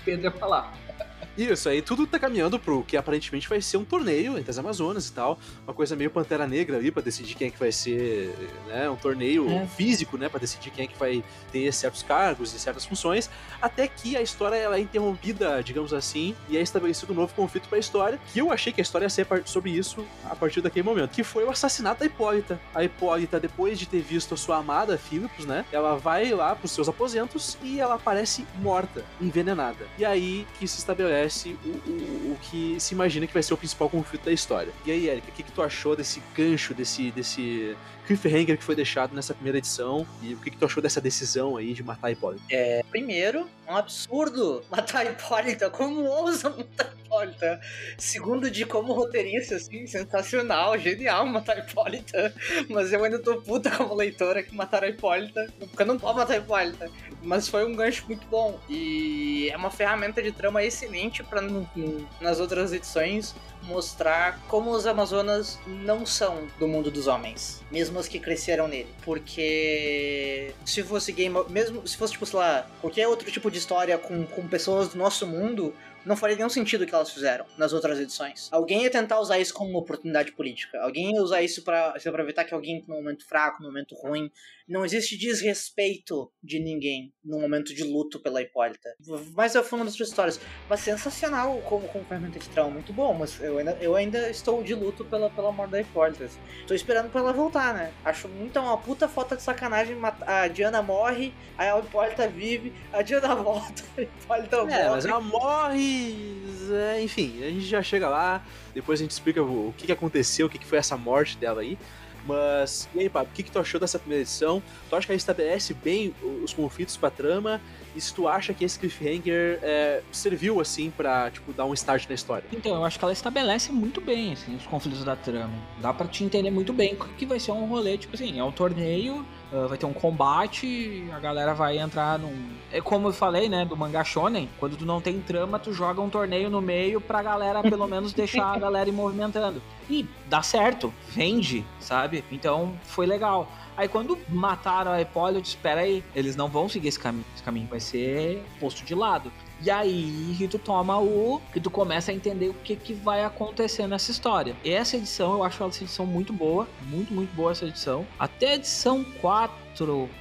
Pedro ia falar. Isso, aí tudo tá caminhando pro que aparentemente vai ser um torneio entre as Amazonas e tal. Uma coisa meio Pantera Negra ali pra decidir quem é que vai ser, né? Um torneio é. físico, né? Pra decidir quem é que vai ter certos cargos e certas funções. Até que a história ela é interrompida, digamos assim, e é estabelecido um novo conflito pra história. Que eu achei que a história ia ser sobre isso a partir daquele momento. Que foi o assassinato da Hipólita. A Hipólita, depois de ter visto a sua amada Philippus, né? Ela vai lá pros seus aposentos e ela aparece morta, envenenada. E aí que se estabelece acontece o, o, o, que se imagina que vai ser o principal conflito da história. E aí, Erika, o que, que tu achou desse gancho, desse, desse cliffhanger que foi deixado nessa primeira edição e o que, que tu achou dessa decisão aí de matar Hipólita? É, primeiro, um absurdo matar Hipólita. Como ousa matar Hipólita? Segundo, de como roteirista, assim, sensacional, genial matar Hipólita. Mas eu ainda tô puta como leitora que mataram a Hipólita. Porque eu não posso matar a Hipólita. Mas foi um gancho muito bom. E é uma ferramenta de trama excelente para nas outras edições mostrar como os Amazonas não são do mundo dos homens, mesmo que cresceram nele. Porque se fosse game, mesmo se fosse tipo, sei lá, qualquer outro tipo de história com, com pessoas do nosso mundo, não faria nenhum sentido o que elas fizeram nas outras edições. Alguém ia tentar usar isso como uma oportunidade política. Alguém ia usar isso para se aproveitar que alguém tá num momento fraco, num momento ruim. Não existe desrespeito de ninguém no momento de luto pela Hipólita. Mas eu fundo das outras histórias. Mas sensacional como, como ferramenta de trauma, muito bom. Mas eu ainda, eu ainda estou de luto pela, pela morte da Hipólita. Estou esperando pra ela voltar, né? Acho muito uma puta falta de sacanagem. A Diana morre, aí a Hipólita vive, a Diana volta, a Hipólita é, morre. É, mas ela morre é, enfim, a gente já chega lá, depois a gente explica o, o que, que aconteceu, o que, que foi essa morte dela aí. Mas, e aí, Pablo, o que, que tu achou dessa primeira edição? Tu acha que ela estabelece bem os conflitos pra trama? e se tu acha que esse cliffhanger é, serviu, assim, pra, tipo, dar um start na história. Então, eu acho que ela estabelece muito bem, assim, os conflitos da trama. Dá pra te entender muito bem que vai ser um rolê, tipo assim, é um torneio, uh, vai ter um combate, a galera vai entrar num... É como eu falei, né, do mangá shonen, quando tu não tem trama, tu joga um torneio no meio pra galera, pelo menos, deixar a galera ir movimentando. E dá certo, vende, sabe? Então, foi legal. Aí quando mataram a Hipólito, espera aí, eles não vão seguir esse caminho. Esse caminho vai ser posto de lado. E aí que tu toma o. que tu começa a entender o que, que vai acontecer nessa história. E essa edição, eu acho essa edição muito boa. Muito, muito boa essa edição. Até a edição 4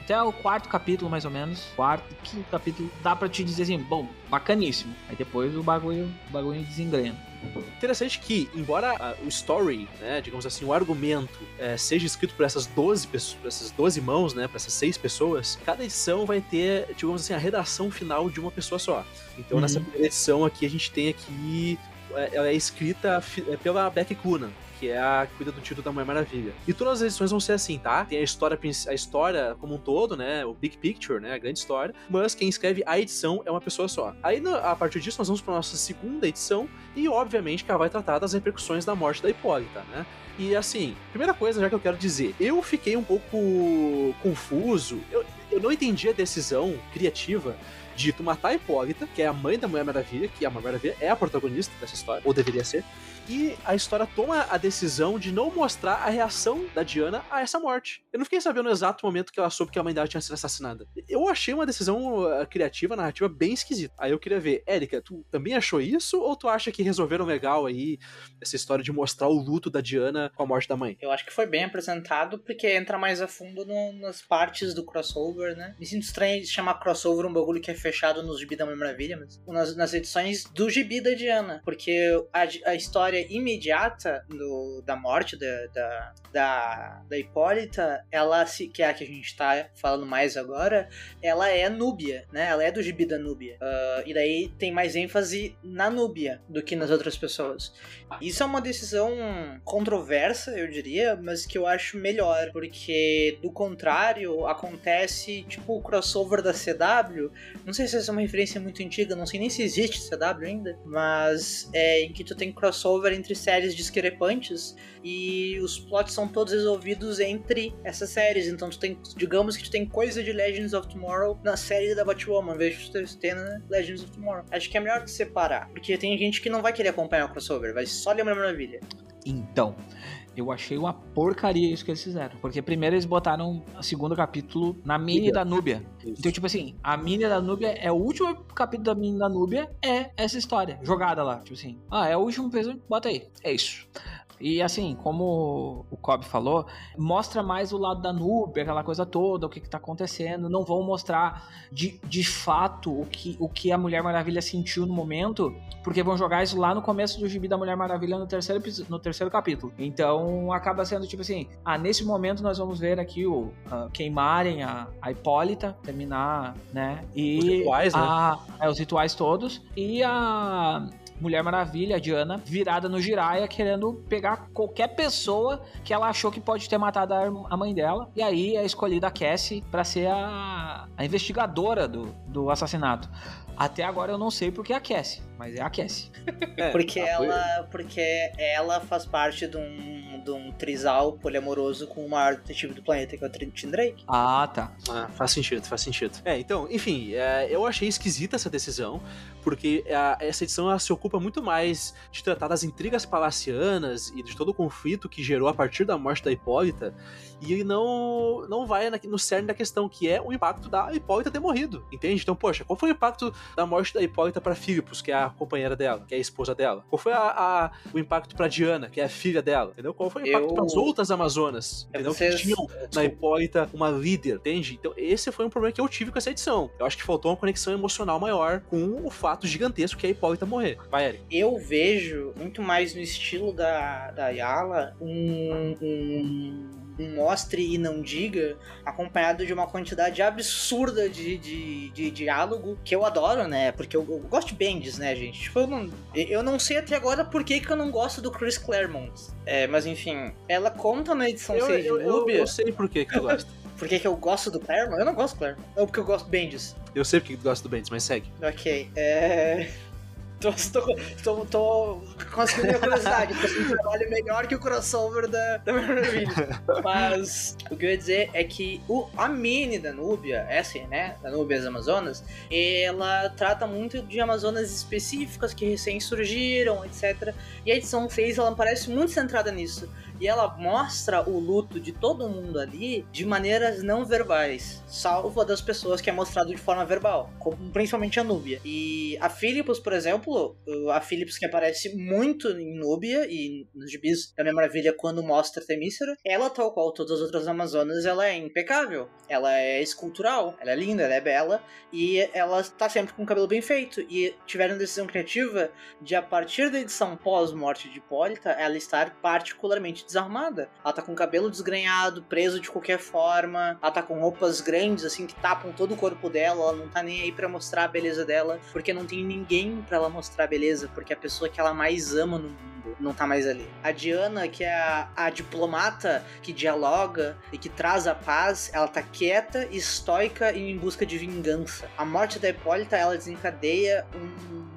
até o quarto capítulo, mais ou menos, quarto, quinto capítulo, dá pra te dizer assim, bom, bacaníssimo. Aí depois o bagulho, o bagulho desengrena. Interessante que, embora a, o story, né, digamos assim, o argumento é, seja escrito por essas 12 pessoas, por essas 12 mãos, né, por essas seis pessoas, cada edição vai ter, digamos assim, a redação final de uma pessoa só. Então, uhum. nessa primeira edição aqui, a gente tem aqui é, ela é escrita é, pela Becky Coonan, que é a que cuida do título da Mulher Maravilha. E todas as edições vão ser assim, tá? Tem a história, a história como um todo, né? O big picture, né? A grande história. Mas quem escreve a edição é uma pessoa só. Aí, a partir disso, nós vamos para nossa segunda edição e, obviamente, que ela vai tratar das repercussões da morte da Hipólita, né? E assim, primeira coisa já que eu quero dizer, eu fiquei um pouco confuso, eu, eu não entendi a decisão criativa de tu matar a Hipólita, que é a mãe da Mulher Maravilha, que a Mulher Maravilha é a protagonista dessa história, ou deveria ser, e a história toma a decisão de não mostrar a reação da Diana a essa morte. Eu não fiquei sabendo no exato momento que ela soube que a mãe dela tinha sido assassinada. Eu achei uma decisão uh, criativa, narrativa, bem esquisita. Aí eu queria ver, Érica, tu também achou isso? Ou tu acha que resolveram legal aí essa história de mostrar o luto da Diana com a morte da mãe? Eu acho que foi bem apresentado, porque entra mais a fundo no, nas partes do crossover, né? Me sinto estranho de chamar crossover um bagulho que é fechado nos gibi da Mulher Maravilha, mas nas, nas edições do gibi da Diana. Porque a, a história imediata do, da morte da, da, da, da Hipólita, ela se, que é a que a gente tá falando mais agora, ela é núbia, né? Ela é do gibi da Núbia. Uh, e daí tem mais ênfase na Núbia do que nas outras pessoas. Isso é uma decisão controversa, eu diria, mas que eu acho melhor, porque do contrário, acontece tipo o crossover da CW. Não sei se essa é uma referência muito antiga, não sei nem se existe CW ainda, mas é em que tu tem crossover entre séries discrepantes e os plots são todos resolvidos entre essas séries. Então tu tem, digamos que tu tem coisa de Legends of Tomorrow na série da Batwoman, vejo tu ter na Legends of Tomorrow. Acho que é melhor que separar, porque tem gente que não vai querer acompanhar o crossover, vai só ler uma maravilha. Então, eu achei uma porcaria isso que eles fizeram. Porque primeiro eles botaram o segundo capítulo na mini da Núbia. Então, tipo assim, a mini da Núbia é o último capítulo da mini da Núbia, é essa história jogada lá. Tipo assim, ah, é o último peso, bota aí. É isso. E assim, como o Cobb falou, mostra mais o lado da Nubia, aquela coisa toda, o que, que tá acontecendo. Não vão mostrar de, de fato o que, o que a Mulher Maravilha sentiu no momento, porque vão jogar isso lá no começo do gibi da Mulher Maravilha no terceiro, no terceiro capítulo. Então acaba sendo tipo assim: ah, nesse momento nós vamos ver aqui o uh, queimarem a, a Hipólita, terminar, né? E os rituais, a, né? É, os rituais todos. E a Mulher Maravilha, a Diana, virada no Jiraiya, querendo pegar qualquer pessoa que ela achou que pode ter matado a mãe dela. E aí é escolhida a Cassie para ser a, a investigadora do, do assassinato. Até agora eu não sei porque é a Cassie, mas é a Cassie. É, porque, ela, porque ela faz parte de um, de um trisal poliamoroso com o maior detetive do planeta, que é o Tim Drake. Ah, tá. Ah, faz sentido, faz sentido. É, então, enfim, é, eu achei esquisita essa decisão, porque a, essa edição ela se ocupa muito mais de tratar das intrigas palacianas e de todo o conflito que gerou a partir da morte da Hipólita, e não, não vai no cerne da questão, que é o impacto da Hipólita ter morrido, entende? Então, poxa, qual foi o impacto da morte da Hipólita para Philippus, que é a companheira dela, que é a esposa dela? Qual foi a, a, o impacto para Diana, que é a filha dela? Entendeu? Qual foi o impacto eu... para as outras Amazonas? Entendeu? Vocês... Que tinham na Hipólita uma líder, entende? Então, esse foi um problema que eu tive com essa edição. Eu acho que faltou uma conexão emocional maior com o fato gigantesco que é a Hipólita morrer. Vai, Eric. Eu vejo muito mais no estilo da, da Yala um, um mostre e não diga, acompanhado de uma quantidade absurda de, de, de diálogo, que eu adoro, né? Porque eu, eu gosto de Bendis, né, gente? Tipo, eu não, eu não sei até agora por que, que eu não gosto do Chris Claremont. É, mas enfim, ela conta na edição Eu, 6 de eu, eu, eu sei por que que tu gosta. Por que, que eu gosto do Claremont? Eu não gosto do Claremont. Ou porque eu gosto do Bendis. Eu sei porque tu gosta do Bendis, mas segue. Ok, é. Tô, tô, tô, tô conseguindo minha curiosidade, é um trabalho melhor que o crossover da, da Maravilha. Mas o que eu ia dizer é que o, a mini da Núbia, essa, né? Da Núbia as Amazonas, ela trata muito de Amazonas específicas que recém surgiram, etc. E a edição 6 ela parece muito centrada nisso. E ela mostra o luto de todo mundo ali de maneiras não verbais, salvo a das pessoas que é mostrado de forma verbal, principalmente a Núbia. E a Philips, por exemplo, a Philips que aparece muito em Núbia e nos gibis da Minha Maravilha quando mostra Temícera, ela, tal qual todas as outras Amazonas, ela é impecável. Ela é escultural, ela é linda, ela é bela e ela tá sempre com o cabelo bem feito. E tiveram decisão criativa de, a partir da edição pós-morte de Hipólita, ela estar particularmente desarmada. Ela tá com o cabelo desgrenhado, preso de qualquer forma. Ela tá com roupas grandes, assim, que tapam todo o corpo dela. Ela não tá nem aí pra mostrar a beleza dela, porque não tem ninguém para ela mostrar a beleza, porque a pessoa que ela mais ama no mundo não tá mais ali. A Diana, que é a, a diplomata que dialoga e que traz a paz, ela tá quieta, estoica e em busca de vingança. A morte da Hipólita, ela desencadeia um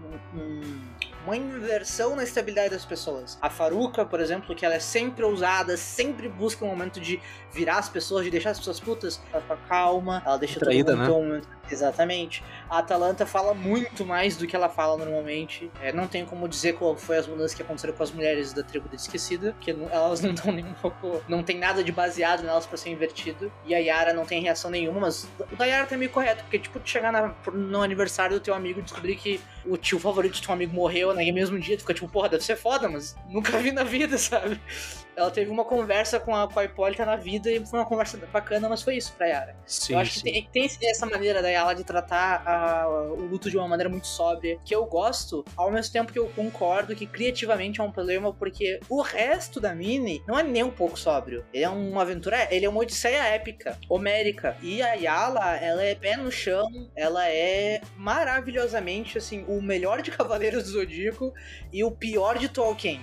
uma inversão na estabilidade das pessoas. A Faruka, por exemplo, que ela é sempre ousada, sempre busca um momento de virar as pessoas, de deixar as pessoas putas, ela fica calma, ela deixa Traída, todo mundo né? momento. Exatamente. A Atalanta fala muito mais do que ela fala normalmente. É, não tenho como dizer qual foi as mudanças que aconteceram com as mulheres da tribo da esquecida, porque elas não dão nem um pouco. Não tem nada de baseado nelas pra ser invertido. E a Yara não tem reação nenhuma, mas o da Yara tá meio correto, porque, tipo, chegar na- no aniversário do teu amigo e descobrir que o tio favorito do teu amigo morreu naquele mesmo dia, tu fica tipo, porra, deve ser foda, mas nunca vi na vida, sabe? Ela teve uma conversa com a, com a Hipólita na vida e foi uma conversa bacana, mas foi isso pra Yara. Sim, eu acho sim. que tem, tem essa maneira da Yala de tratar a- o luto de uma maneira muito sóbria, que eu gosto, ao mesmo tempo que eu concordo que criativamente é um problema, porque o resto da Mini não é nem um pouco sóbrio. Ele é uma aventura, ele é uma odisseia épica, homérica. E a Yala, ela é pé no chão, ela é maravilhosamente, assim, o melhor de Cavaleiros do Zodíaco e o pior de Tolkien.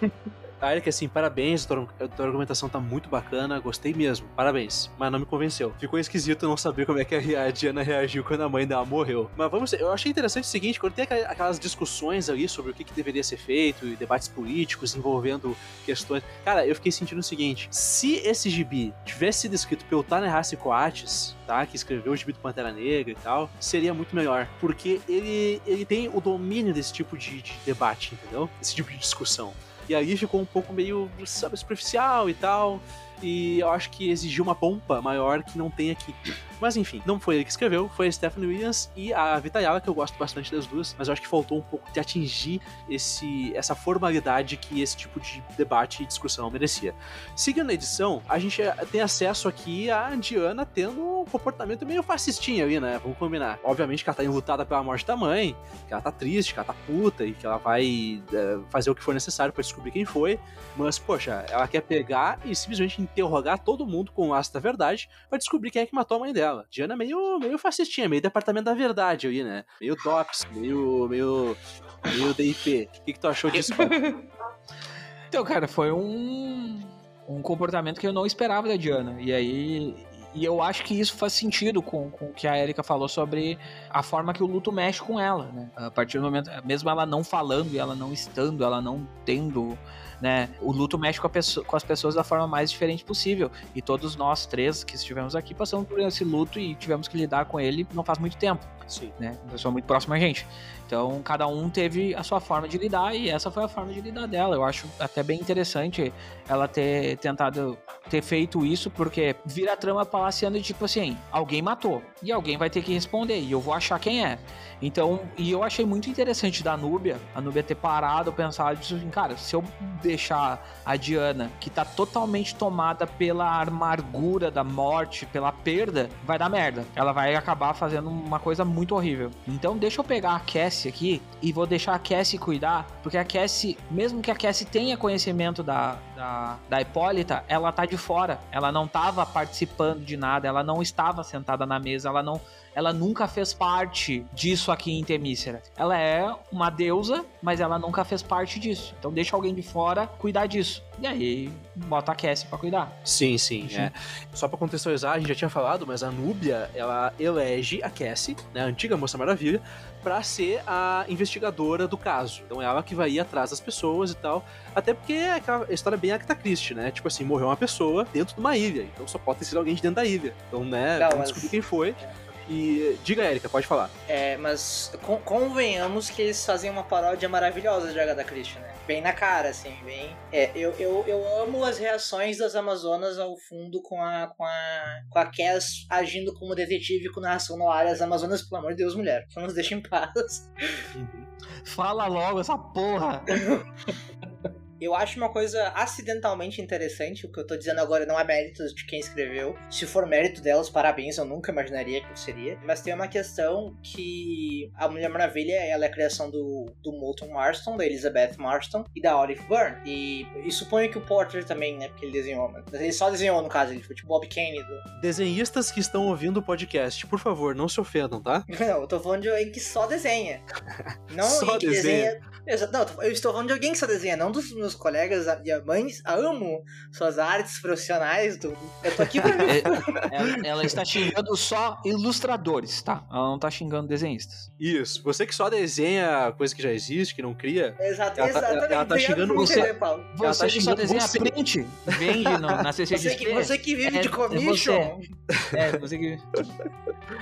A Erika, assim, parabéns, a tua, a tua argumentação tá muito bacana, gostei mesmo, parabéns. Mas não me convenceu. Ficou esquisito não saber como é que a Diana reagiu quando a mãe dela morreu. Mas vamos, eu achei interessante o seguinte, quando tem aquela- aquelas discussões ali sobre o que, que deveria ser feito, e debates políticos envolvendo questões... Cara, eu fiquei sentindo o seguinte, se esse gibi tivesse sido escrito pelo Ta-Nehisi Coates, tá, que escreveu o gibi do Pantera Negra e tal, seria muito melhor, porque ele, ele tem o domínio desse tipo de, de debate, entendeu? Esse tipo de discussão. E aí ficou um pouco meio, sabe, superficial e tal. E eu acho que exigiu uma pompa maior que não tem aqui. Mas enfim, não foi ele que escreveu, foi a Stephanie Williams e a Vita Yala, que eu gosto bastante das duas, mas eu acho que faltou um pouco de atingir esse, essa formalidade que esse tipo de debate e discussão merecia. Seguindo a edição, a gente eh, tem acesso aqui a Diana tendo um comportamento meio fascistinha ali, né? Vamos combinar. Obviamente que ela tá enlutada pela morte da mãe, que ela tá triste, que ela tá puta e que ela vai eh, fazer o que for necessário pra descobrir quem foi. Mas, poxa, ela quer pegar e simplesmente interrogar todo mundo com o laço da verdade pra descobrir quem é que matou a mãe dela. Diana é meio, meio fascistinha, meio departamento da verdade ali, né? Meio DOPS, meio. meio. meio DIP. O que, que tu achou disso? Então, cara, foi um, um comportamento que eu não esperava da Diana. E aí. E eu acho que isso faz sentido com, com o que a Erika falou sobre a forma que o luto mexe com ela, né? A partir do momento, mesmo ela não falando, e ela não estando, ela não tendo, né? O luto mexe com, pessoa- com as pessoas da forma mais diferente possível. E todos nós três que estivemos aqui passamos por esse luto e tivemos que lidar com ele não faz muito tempo Sim. né? Uma pessoa muito próxima a gente. Então, cada um teve a sua forma de lidar e essa foi a forma de lidar dela. Eu acho até bem interessante ela ter tentado ter feito isso, porque vira trama cena de tipo assim, alguém matou e alguém vai ter que responder e eu vou achar quem é. Então, e eu achei muito interessante da Núbia, a Núbia ter parado, pensado assim, cara, se eu deixar a Diana, que tá totalmente tomada pela amargura da morte, pela perda, vai dar merda. Ela vai acabar fazendo uma coisa muito horrível. Então, deixa eu pegar a Cassie aqui e vou deixar a Cassie cuidar, porque a Cassie, mesmo que a Cassie tenha conhecimento da, da, da Hipólita, ela tá de fora. Ela não tava participando de nada, ela não estava sentada na mesa, ela não ela nunca fez parte disso aqui em Temícera. Ela é uma deusa, mas ela nunca fez parte disso. Então deixa alguém de fora cuidar disso. E aí bota a Cassie pra cuidar. Sim, sim. É. Só pra contextualizar, a gente já tinha falado, mas a Núbia, ela elege a Cassie, né, a antiga Moça Maravilha, para ser a investigadora do caso. Então é ela que vai ir atrás das pessoas e tal. Até porque é aquela história bem Agatha Christie, né? Tipo assim, morreu uma pessoa dentro de uma ilha. Então só pode ter sido alguém de dentro da ilha. Então, né, Não, vamos mas- descobrir quem foi. E diga, Erika, pode falar. É, mas con- convenhamos que eles fazem uma paródia maravilhosa de Agatha Christie, né? Bem na cara, assim, bem... É, eu, eu, eu amo as reações das Amazonas ao fundo com a, com a, com a Cass agindo como detetive com narração no ar. As Amazonas, pelo amor de Deus, mulher, não nos deixem em paz. Fala logo essa porra! Eu acho uma coisa acidentalmente interessante, o que eu tô dizendo agora não é mérito de quem escreveu. Se for mérito delas, parabéns, eu nunca imaginaria que seria. Mas tem uma questão que a Mulher Maravilha ela é a criação do, do Moulton Marston, da Elizabeth Marston e da Olive Byrne. E, e suponho que o Porter também, né? Porque ele desenhou, mas ele só desenhou no caso, ele foi tipo Bob Kane do. Desenhistas que estão ouvindo o podcast, por favor, não se ofendam, tá? Não, eu tô falando de alguém que só desenha. Não Só desenha. desenha. Não, eu estou falando de alguém que só desenha, não dos meus colegas e a- mães. Amo suas artes profissionais, do. Eu tô aqui pra mim. É, ela, ela está xingando só ilustradores, tá? Ela não tá xingando desenhistas. Isso. Você que só desenha coisa que já existe, que não cria. Exato, Ela tá- exatamente. ela tá Obrigado xingando você. entender, Paulo. Ela Você tá que só desenha você. print, vende no, na Você que, CCXP. você que vive É- de é commission. É, você que...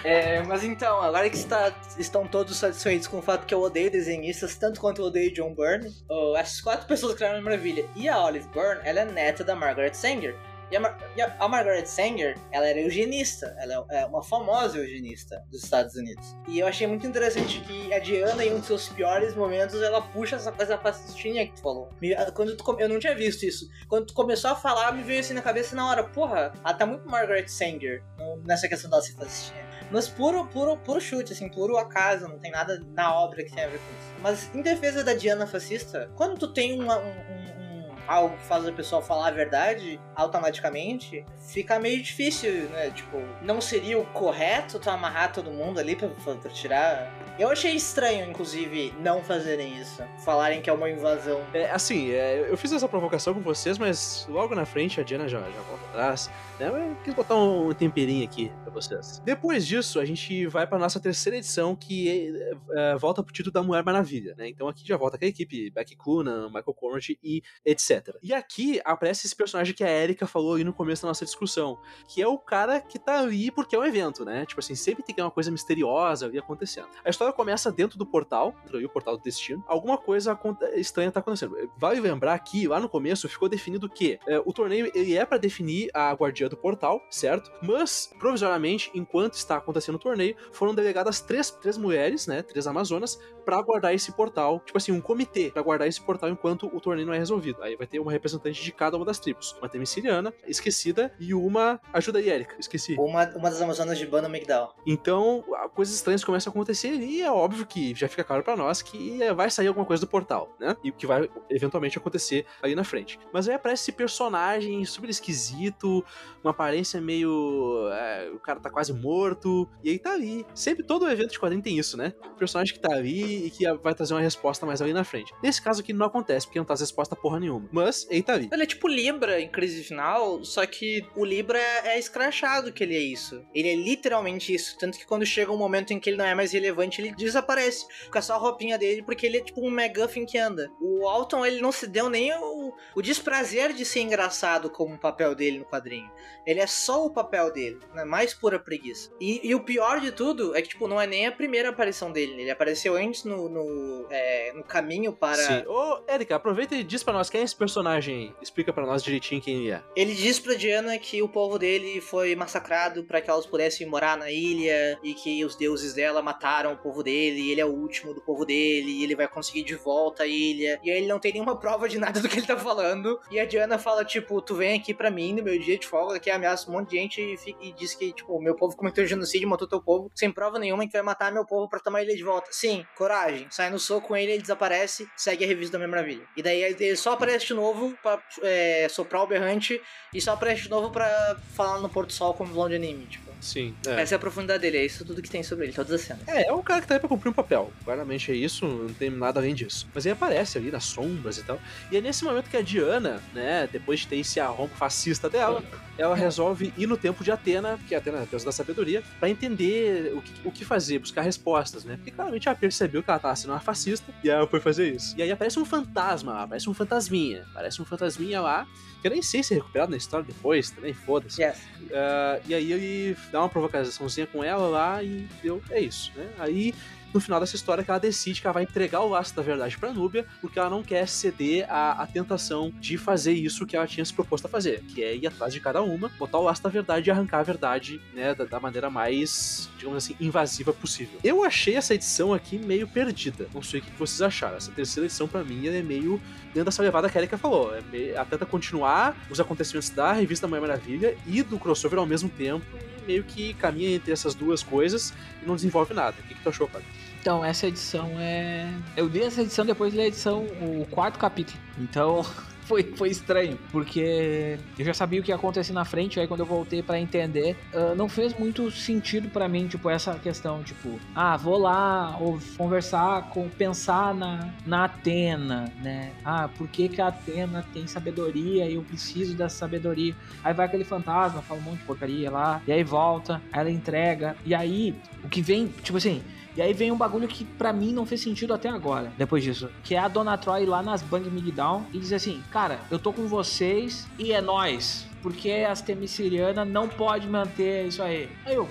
É, mas então, agora que está, estão todos satisfeitos com o fato que eu odeio desenhistas, tanto quanto eu odeio John Byrne, oh, essas quatro pessoas criaram maravilha. E a Olive Byrne, ela é neta da Margaret Sanger. E a, Mar- e a- Margaret Sanger, ela era eugenista, ela é uma famosa eugenista dos Estados Unidos. E eu achei muito interessante que a Diana, em um dos seus piores momentos, ela puxa essa coisa fascistinha que tu falou. Quando tu, eu não tinha visto isso. Quando tu começou a falar, me veio assim na cabeça na hora, porra, ela tá muito Margaret Sanger nessa questão dela ser fascistinha. Mas puro, puro, puro chute, assim, puro acaso, não tem nada na obra que tenha a ver com isso. Mas em defesa da Diana fascista, quando tu tem uma- um, um- um- algo que faz a pessoa falar a verdade automaticamente, fica meio difícil, né? Tipo, não seria o correto tu amarrar todo mundo ali pra, pra- tirar. Eu achei estranho, inclusive, não fazerem isso. Falarem que é uma invasão. É, assim, é, eu fiz essa provocação com vocês, mas logo na frente a Diana já, já volta atrás. Né? Eu quis botar um temperinho aqui pra vocês. Depois disso, a gente vai pra nossa terceira edição, que é, é, volta pro título da Mulher Maravilha, né? Então aqui já volta aquela equipe, Becky Coonan, Michael Cornett e etc. E aqui aparece esse personagem que a Erika falou aí no começo da nossa discussão, que é o cara que tá ali porque é um evento, né? Tipo assim, sempre tem que ter uma coisa misteriosa ali acontecendo. A história começa dentro do portal, o portal do destino. Alguma coisa estranha tá acontecendo. Vale lembrar que lá no começo ficou definido que é, o torneio ele é pra definir a guardiã do portal, certo? Mas, provisoriamente, enquanto está acontecendo o torneio, foram delegadas três, três mulheres, né? Três amazonas, pra guardar esse portal. Tipo assim, um comitê pra guardar esse portal enquanto o torneio não é resolvido. Aí vai ter uma representante de cada uma das tribos. Uma temiciliana, esquecida, e uma. Ajuda aí, Erika, esqueci. Uma, uma das Amazonas de Bana Migdal. Então, coisas estranhas começam a acontecer e é óbvio que já fica claro pra nós que é, vai sair alguma coisa do portal, né? E o que vai eventualmente acontecer ali na frente. Mas aí aparece esse personagem super esquisito, uma aparência meio. é, o cara tá quase morto, e aí tá ali. Sempre todo evento de quadrinho tem isso, né? O personagem que tá ali e que vai trazer uma resposta mais ali na frente. Nesse caso aqui não acontece, porque não traz resposta porra nenhuma. Mas tá ali. Ele é tipo Libra em crise final, só que o Libra é, é escrachado que ele é isso. Ele é literalmente isso. Tanto que quando chega um momento em que ele não é mais relevante, ele desaparece. Fica só a roupinha dele, porque ele é tipo um McGuffin que anda. O Alton, ele não se deu nem o, o, o desprazer de ser engraçado como um papel dele no quadrinho. Ele é só o papel dele, né? mais pura preguiça. E, e, o pior de tudo é que, tipo, não é nem a primeira aparição dele. Ele apareceu antes no, no, é, no caminho para. Sim. Ô, Erika, aproveita e diz pra nós quem é esse personagem aí. Explica para nós direitinho quem ele é. Ele diz pra Diana que o povo dele foi massacrado para que elas pudessem morar na ilha e que os deuses dela mataram o povo dele. E ele é o último do povo dele. E ele vai conseguir de volta a ilha. E aí ele não tem nenhuma prova de nada do que ele tá falando. E a Diana fala, tipo, tu vem aqui pra mim no meu dia de folga, que ameaça um monte de gente e, fica, e diz que, tipo, meu povo cometeu genocídio, matou teu povo, sem prova nenhuma, que vai matar meu povo pra tomar ele de volta. Sim, coragem. Sai no soco com ele, ele desaparece, segue a revista da Minha Maravilha. E daí ele só aparece de novo pra é, soprar o berrante e só aparece de novo pra falar no Porto Sol como vilão de anime, tipo. Sim. É. Essa é a profundidade dele, é isso tudo que tem sobre ele, todas as cenas. É, é um cara que tá aí pra cumprir um papel. Claramente é isso, não tem nada além disso. Mas ele aparece ali nas sombras e tal. E é nesse momento que a Diana, né, depois de ter esse arrombo fascista dela, ela resolve ir no tempo de Atena, que é Atena é a deusa da sabedoria, para entender o que, o que fazer, buscar respostas, né? Porque claramente ela percebeu que ela tava sendo uma fascista e ela foi fazer isso. E aí aparece um fantasma, aparece um fantasminha, aparece um fantasminha lá que eu nem sei se é recuperado na história depois, também foda-se. Yes. Uh, e aí ele dá uma provocaçãozinha com ela lá e deu, é isso, né? Aí no final dessa história que ela decide que ela vai entregar o laço da verdade pra Núbia, porque ela não quer ceder à, à tentação de fazer isso que ela tinha se proposto a fazer, que é ir atrás de cada uma, botar o laço da verdade e arrancar a verdade, né, da, da maneira mais, digamos assim, invasiva possível. Eu achei essa edição aqui meio perdida. Não sei o que vocês acharam. Essa terceira edição, para mim, é meio dentro dessa levada que a Erika falou. É ela tenta continuar os acontecimentos da revista Mãe Maravilha e do crossover ao mesmo tempo, e meio que caminha entre essas duas coisas e não desenvolve nada. O que, que tu achou, Fábio? Então, essa edição é. Eu li essa edição depois da edição, o quarto capítulo. Então, foi, foi estranho, porque eu já sabia o que ia acontecer na frente, aí quando eu voltei para entender, uh, não fez muito sentido para mim, tipo, essa questão, tipo, ah, vou lá ou conversar, com, pensar na, na Atena, né? Ah, por que, que a Atena tem sabedoria e eu preciso dessa sabedoria? Aí vai aquele fantasma, fala um monte de porcaria lá, e aí volta, ela entrega, e aí o que vem, tipo assim, e aí vem um bagulho que para mim não fez sentido até agora, depois disso. Que é a Dona Troy lá nas Bang Migdown e diz assim: Cara, eu tô com vocês e é nós. Porque as Temiciriana não pode manter isso aí. Aí eu.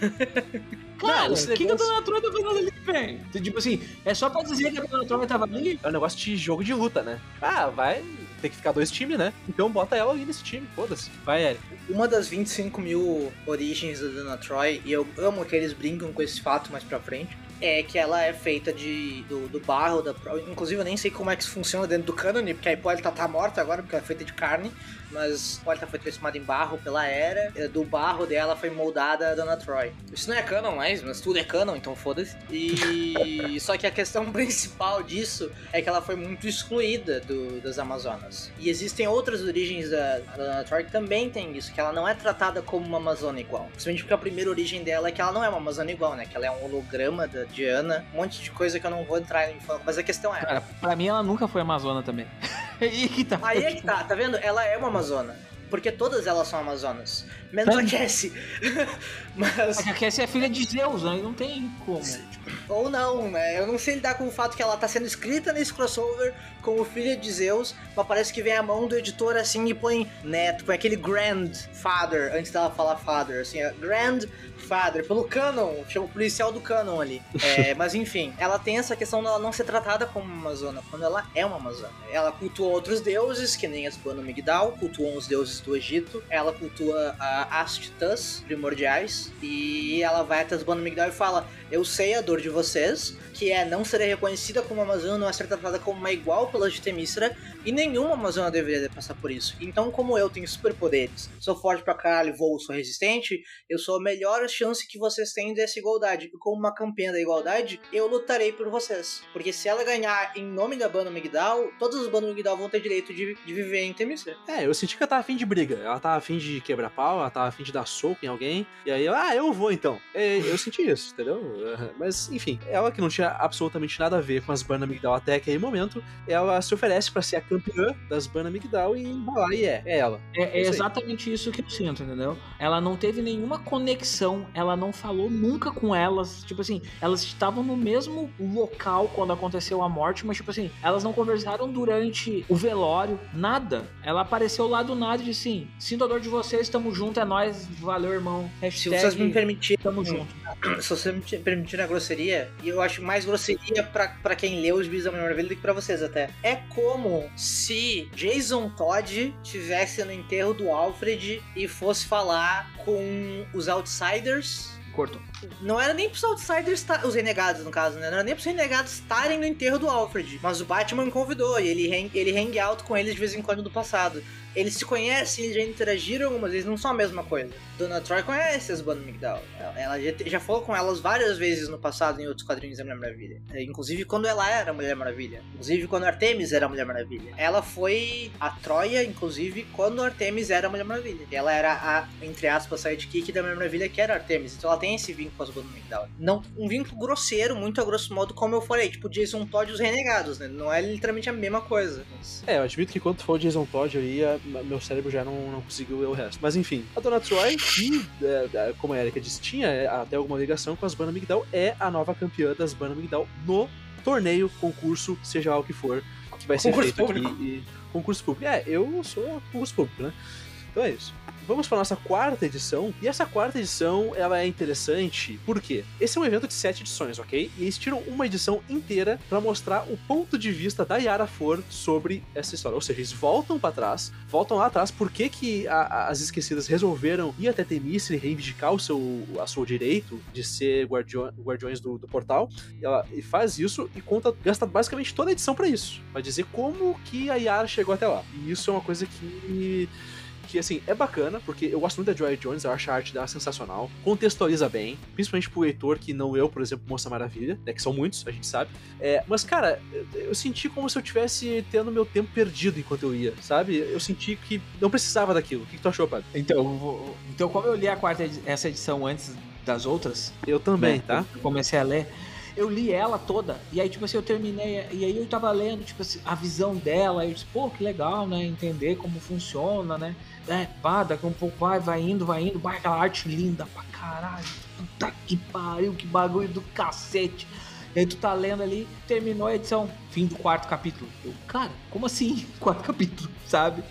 Cara, o que, negócio... que a Dona Troy tá fazendo ali, velho? Tipo assim, é só pra dizer que a Dona Troy tava ali? É um negócio de jogo de luta, né? Ah, vai ter que ficar dois times, né? Então bota ela ali nesse time, foda-se. Vai, Eric. Uma das 25 mil origens da Dona Troy, e eu amo que eles brincam com esse fato mais pra frente, é que ela é feita de do, do barro, da, inclusive eu nem sei como é que isso funciona dentro do cânone, porque a Hipólita tá morta agora, porque ela é feita de carne, mas Hipólita foi transformada em barro pela Era, do barro dela foi moldada a Dona Troy. Isso não é canon mais, mas tudo é canon, então foda-se. E só que a questão principal disso é que ela foi muito excluída do, das Amazonas. E existem outras origens da, da Dona Troy que também tem isso, que ela não é tratada como uma Amazona igual. Principalmente porque a primeira origem dela é que ela não é uma Amazona igual, né? Que ela é um holograma da Diana, um monte de coisa que eu não vou entrar em mas a questão é. Cara, pra mim ela nunca foi Amazona também. Aí que tá. Aí é que tá, tá vendo? Ela é uma Amazona. Porque todas elas são Amazonas. Menos a Cassie. Mas... A Cassie é filha de Zeus, né? Não tem como. Ou não, né? Eu não sei lidar com o fato que ela tá sendo escrita nesse crossover como filha de Zeus, mas parece que vem a mão do editor assim e põe neto, põe aquele grandfather, antes dela falar father, assim, grandfather, pelo canon, chama o policial do canon ali. É, mas enfim, ela tem essa questão dela não ser tratada como uma Amazona, quando ela é uma Amazona. Ela cultua outros deuses, que nem as Banu Migdal, cultuam os deuses do Egito, ela cultua a Astitas primordiais, e ela vai até as Banu Migdal e fala: Eu sei a dor de vocês, que é não ser reconhecida como Amazona, não é ser tratada como uma igual pela de Temícera, e nenhuma Amazona deveria passar por isso. Então, como eu tenho superpoderes, sou forte pra caralho, voo, sou resistente, eu sou a melhor chance que vocês têm dessa igualdade. E como uma campeã da igualdade, eu lutarei por vocês. Porque se ela ganhar em nome da Banda Migdal, todos os Bando Migdal vão ter direito de, de viver em Temícera. É, eu senti que ela tava afim de briga. Ela tava afim de quebrar pau, ela tava afim de dar soco em alguém. E aí, ah, eu vou então. É, eu senti isso, entendeu? Mas, enfim, ela que não tinha absolutamente nada a ver com as bandas Migdal até aquele momento, ela se oferece para ser a campeã das Bana Migdal e vai lá e é, é ela. É, é isso aí. exatamente isso que eu sinto, entendeu? Ela não teve nenhuma conexão, ela não falou nunca com elas. Tipo assim, elas estavam no mesmo local quando aconteceu a morte, mas tipo assim, elas não conversaram durante o velório, nada. Ela apareceu lá do nada e disse assim: sinto a dor de vocês, tamo junto, é nóis, valeu, irmão. Se Hashtag, vocês me permitirem, tamo junto. se você me permitirem a grosseria, e eu acho mais grosseria pra, pra quem leu os vídeos da Mulher Maravilha do que pra vocês até. É como se Jason Todd tivesse no enterro do Alfred e fosse falar com os Outsiders. Cortou. Não era nem pros Outsiders, os renegados no caso, né? Não era nem pros renegados estarem no enterro do Alfred. Mas o Batman convidou e ele hang, ele hang out com eles de vez em quando do passado. Eles se conhecem, eles já interagiram algumas vezes, não são a mesma coisa. Dona Troy conhece as bandas Migdal. Ela, já, já falou com elas várias vezes no passado em outros quadrinhos da Mulher Maravilha. É, Inclusive quando ela era Mulher Maravilha. Inclusive quando Artemis era Mulher Maravilha. Ela foi a Troia, inclusive, quando Artemis era Mulher Maravilha. Ela era a, entre aspas, sidekick da Mulher Maravilha, que era Artemis. Então ela tem esse vínculo com as bandas Migdal. Não, um vínculo grosseiro, muito a grosso modo, como eu falei. Tipo, Jason Todd e os Renegados, né? Não é literalmente a mesma coisa. Mas... É, eu admito que quando for o Jason Todd ali, a- meu cérebro já não, não conseguiu ler o resto. Mas enfim, a Dona Troy, que, é, é, como a Erika disse, tinha é, até alguma ligação com as Bana Migdal, é a nova campeã das Bana Migdal no torneio, concurso, seja lá o que for, que vai ser Concurso feito público. aqui. E, concurso público. É, eu sou concurso público, né? Então é isso. Vamos para nossa quarta edição. E essa quarta edição, ela é interessante. Por quê? Esse é um evento de sete edições, ok? E eles tiram uma edição inteira para mostrar o ponto de vista da Yara Flor sobre essa história. Ou seja, eles voltam para trás, voltam lá atrás, por que, que a- a- as esquecidas resolveram ir até Temícera e reivindicar o seu, a seu direito de ser guardiões do, do portal. E ela e faz isso e conta, gasta basicamente toda a edição para isso. Pra dizer como que a Yara chegou até lá. E isso é uma coisa que que assim, é bacana, porque eu gosto muito da Joy Jones, eu acho a arte dela sensacional, contextualiza bem, principalmente pro leitor que não eu, por exemplo, Moça Maravilha, né, que são muitos, a gente sabe. É, mas, cara, eu, senti como se eu tivesse tendo meu tempo perdido enquanto eu ia, sabe? Eu senti que não precisava daquilo. O que, que tu achou, Padre? Então, então, como eu li a quarta essa edição antes das outras, Eu também, né, tá? Eu comecei a ler. Eu li ela toda, e aí, tipo assim, eu terminei, e aí eu tava lendo, tipo assim, a visão dela, e eu disse, pô, que legal, né? Entender como funciona, né? É, pá, daqui um pouco vai, vai indo, vai indo, vai aquela arte linda pra caralho. Puta que pariu, que bagulho do cacete. E aí tu tá lendo ali, terminou a edição, fim do quarto capítulo. Eu, cara, como assim? Quarto capítulo, sabe?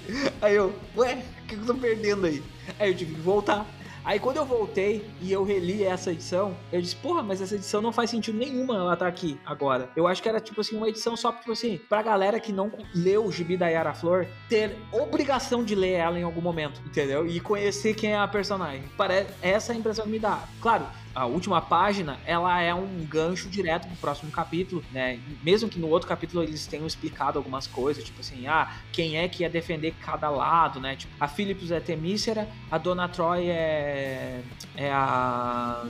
Aí eu, ué, o que eu tô perdendo aí? Aí eu tive que voltar. Aí quando eu voltei e eu reli essa edição, eu disse, porra, mas essa edição não faz sentido nenhuma ela tá aqui agora. Eu acho que era tipo assim, uma edição só, tipo assim, pra galera que não leu o gibi da Yara Flor, ter obrigação de ler ela em algum momento, entendeu? E conhecer quem é a personagem. Parece, essa é a impressão que me dá. Claro, a última página, ela é um gancho direto pro próximo capítulo, né? Mesmo que no outro capítulo eles tenham explicado algumas coisas, tipo assim, ah, quem é que ia defender cada lado, né? Tipo, a Philips é Temícera, a Dona Troy é é a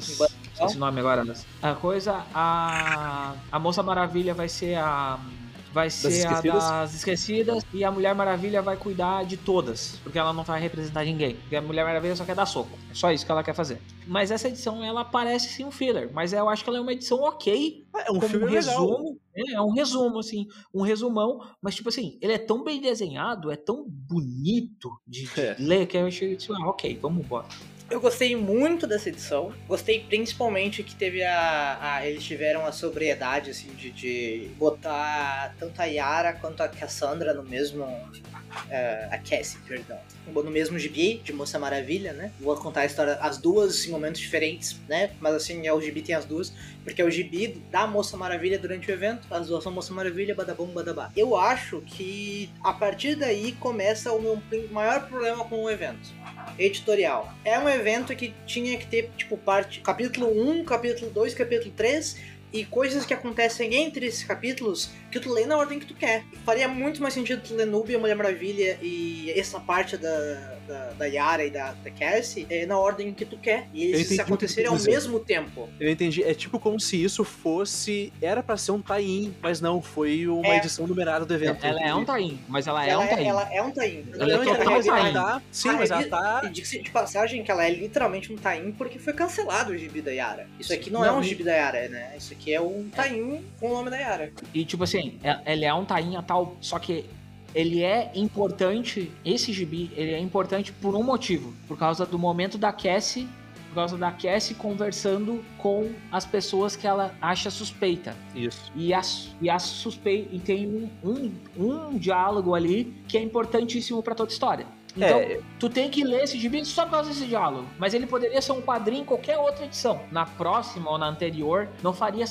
o nome agora, a coisa, a a Moça Maravilha vai ser a vai ser a Esquecidas? das esquecidas e a Mulher Maravilha vai cuidar de todas, porque ela não vai representar ninguém. Porque a Mulher Maravilha só quer dar soco. É só isso que ela quer fazer. Mas essa edição ela parece sim um filler, mas eu acho que ela é uma edição ok, É um filme um resumo. É, é um resumo, assim, um resumão, mas tipo assim, ele é tão bem desenhado, é tão bonito de, de É. ler que eu achei, tipo, ah, ok, vamos embora. Eu gostei muito dessa edição. Gostei principalmente que teve a. a- eles tiveram a sobriedade, assim, de, de botar tanto a Yara quanto a Cassandra no mesmo. Eh, a Cassie, perdão. No mesmo gibi de Moça Maravilha, né? Vou contar a história, as duas em momentos diferentes, né? Mas assim, é o gibi tem as duas. Porque é o gibi da Moça Maravilha durante o evento. As duas são Moça Maravilha, badabum, badabá. Eu acho que a partir daí começa o meu maior problema com o evento editorial. É um evento que tinha que ter, tipo, parte capítulo 1, capítulo 2, capítulo 3 e coisas que acontecem entre esses capítulos que tu lê na ordem que tu quer. Faria muito mais sentido tu ler Nubia, Mulher Maravilha e essa parte da, da, da Yara e da, da Cassie é, na ordem que tu quer. E eles acontecerem ao mesmo tempo. Eu entendi. É tipo como se isso fosse. Era pra ser um tie-in, mas não, foi uma É. edição numerada do evento. Ela é um tain, mas ela é ela, um tain. é, ela é um tain. Ela é Não, total mas ela tie-in. tá- Sim, Ah, mas ela tá. E diga-se de passagem que ela é literalmente um tain porque foi cancelado o gibi da Yara. Isso aqui não, é Não, um e- gibi da Yara, né? Isso aqui é um tain com o nome da Yara. E tipo assim, é- ela é um tain a tal, só que ele é importante, esse gibi, ele é importante por um motivo, por causa do momento da Cassie, por causa da Cassie conversando com as pessoas que ela acha suspeita. Isso. E a, e a suspeita e tem um, um, um diálogo ali que é importantíssimo para toda a história. Então, É. tu tem que ler esse gibi só por causa desse diálogo. Mas ele poderia ser um quadrinho em qualquer outra edição. Na próxima ou na anterior, não faria.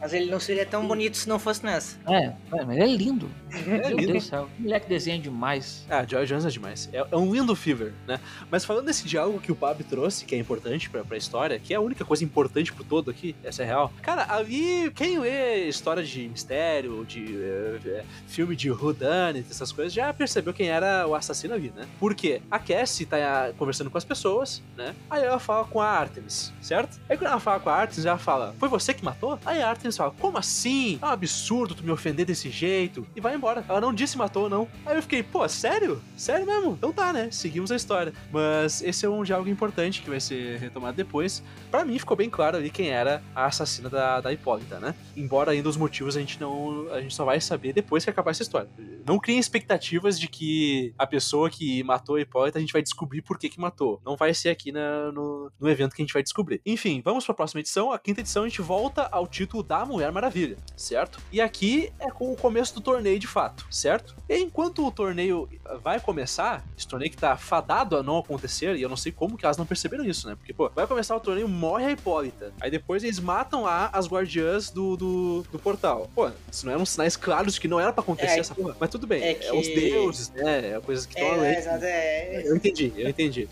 Mas ele não seria tão bonito se não fosse nessa. É, é, mas ele é lindo. Meu lindo. Deus do céu. O moleque desenha demais. Ah, Joy Jones é demais. É, é um lindo fever, né? Mas falando desse diálogo que o Pab trouxe, que é importante pra, pra história, que é a única coisa importante pro todo aqui, essa é real. Cara, ali, quem lê história de mistério, de é, é, filme de whodunit, essas coisas, já percebeu quem era o assassino ali, né? Por quê? A Cassie tá ah, conversando com as pessoas, né? Aí ela fala com a Artemis, certo? Aí quando ela fala com a Artemis, ela fala, foi você que matou? Aí a Artemis fala, como assim? É um absurdo tu me ofender desse jeito. E vai embora. Ela não disse matou, não. Aí eu fiquei, pô, sério? Sério mesmo? Então tá, né? Seguimos a história. Mas esse é um diálogo importante que vai ser retomado depois. Pra mim ficou bem claro ali quem era a assassina da, da Hipólita, né? Embora ainda os motivos a gente não. A gente só vai saber depois que acabar essa história. Não criem expectativas de que a pessoa que matou a Hipólita a gente vai descobrir por que que matou. Não vai ser aqui na- no, no evento que a gente vai descobrir. Enfim, vamos pra próxima edição. A quinta edição a gente volta ao título da Mulher Maravilha, certo? E aqui é com o começo do torneio de fato, certo? E enquanto o torneio vai começar, esse torneio que tá fadado a não acontecer, e eu não sei como que elas não perceberam isso, né? Porque, pô, vai começar o torneio, morre a Hipólita. Aí depois eles matam lá as guardiãs do, do, do portal. Pô, isso não eram sinais claros de que não era pra acontecer É, essa porra. Mas tudo bem, é é, que- os deuses, né? É coisas que estão É, além. é, exato, é. Eu entendi, eu entendi.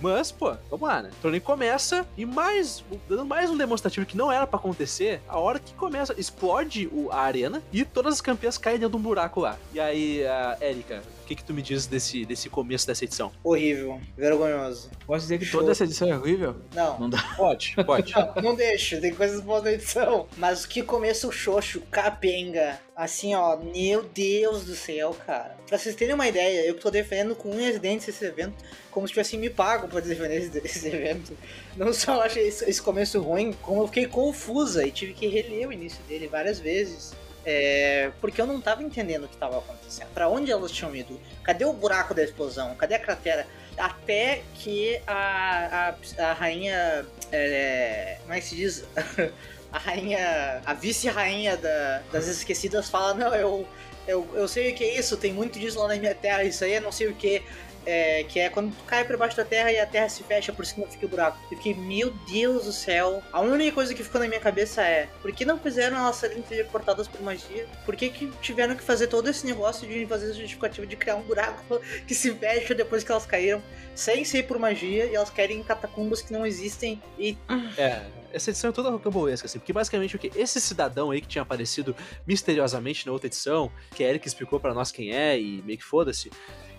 Mas, pô, vamos lá, né? O torneio começa e mais, dando mais um demonstrativo que não era pra acontecer, a hora que começa, explode a arena e todas as campeãs caem dentro de um buraco lá. E aí, a Erika, o que que tu me diz desse, desse começo dessa edição? Horrível, vergonhoso. Posso dizer que Show. toda essa edição é horrível? Não. Não dá. Pode, pode. Não, não deixo, tem coisas boas na edição. Mas que começo xoxo, capenga. Assim, ó, meu Deus do céu, cara. Pra vocês terem uma ideia, eu tô defendendo com unhas e dentes esse evento, como se tivessem me pago pra defender esse, esse evento. Não só achei esse, esse começo ruim, como eu fiquei confusa e tive que reler o início dele várias vezes. É, porque eu não tava entendendo o que tava acontecendo. Pra onde elas tinham ido? Cadê o buraco da explosão? Cadê a cratera? Até que a, a, a rainha. É, como é que se diz? a rainha. A vice-rainha da- das esquecidas fala: Não, eu, eu, eu sei o que é isso, tem muito disso lá na minha terra, isso aí não sei o que. É, que é quando tu cai pra baixo da terra e a terra se fecha, por cima fica o buraco. Eu fiquei, meu Deus do céu. A única coisa que ficou na minha cabeça é: por que não fizeram elas serem teleportadas por magia? Por que, que tiveram que fazer todo esse negócio de fazer esse justificativo de criar um buraco que se fecha depois que elas caíram, sem ser por magia, e elas querem catacumbas que não existem e É, essa edição é toda rocambolesca, assim, porque basicamente o que? Esse cidadão aí que tinha aparecido misteriosamente na outra edição, que a Eric explicou pra nós quem é e meio que foda-se,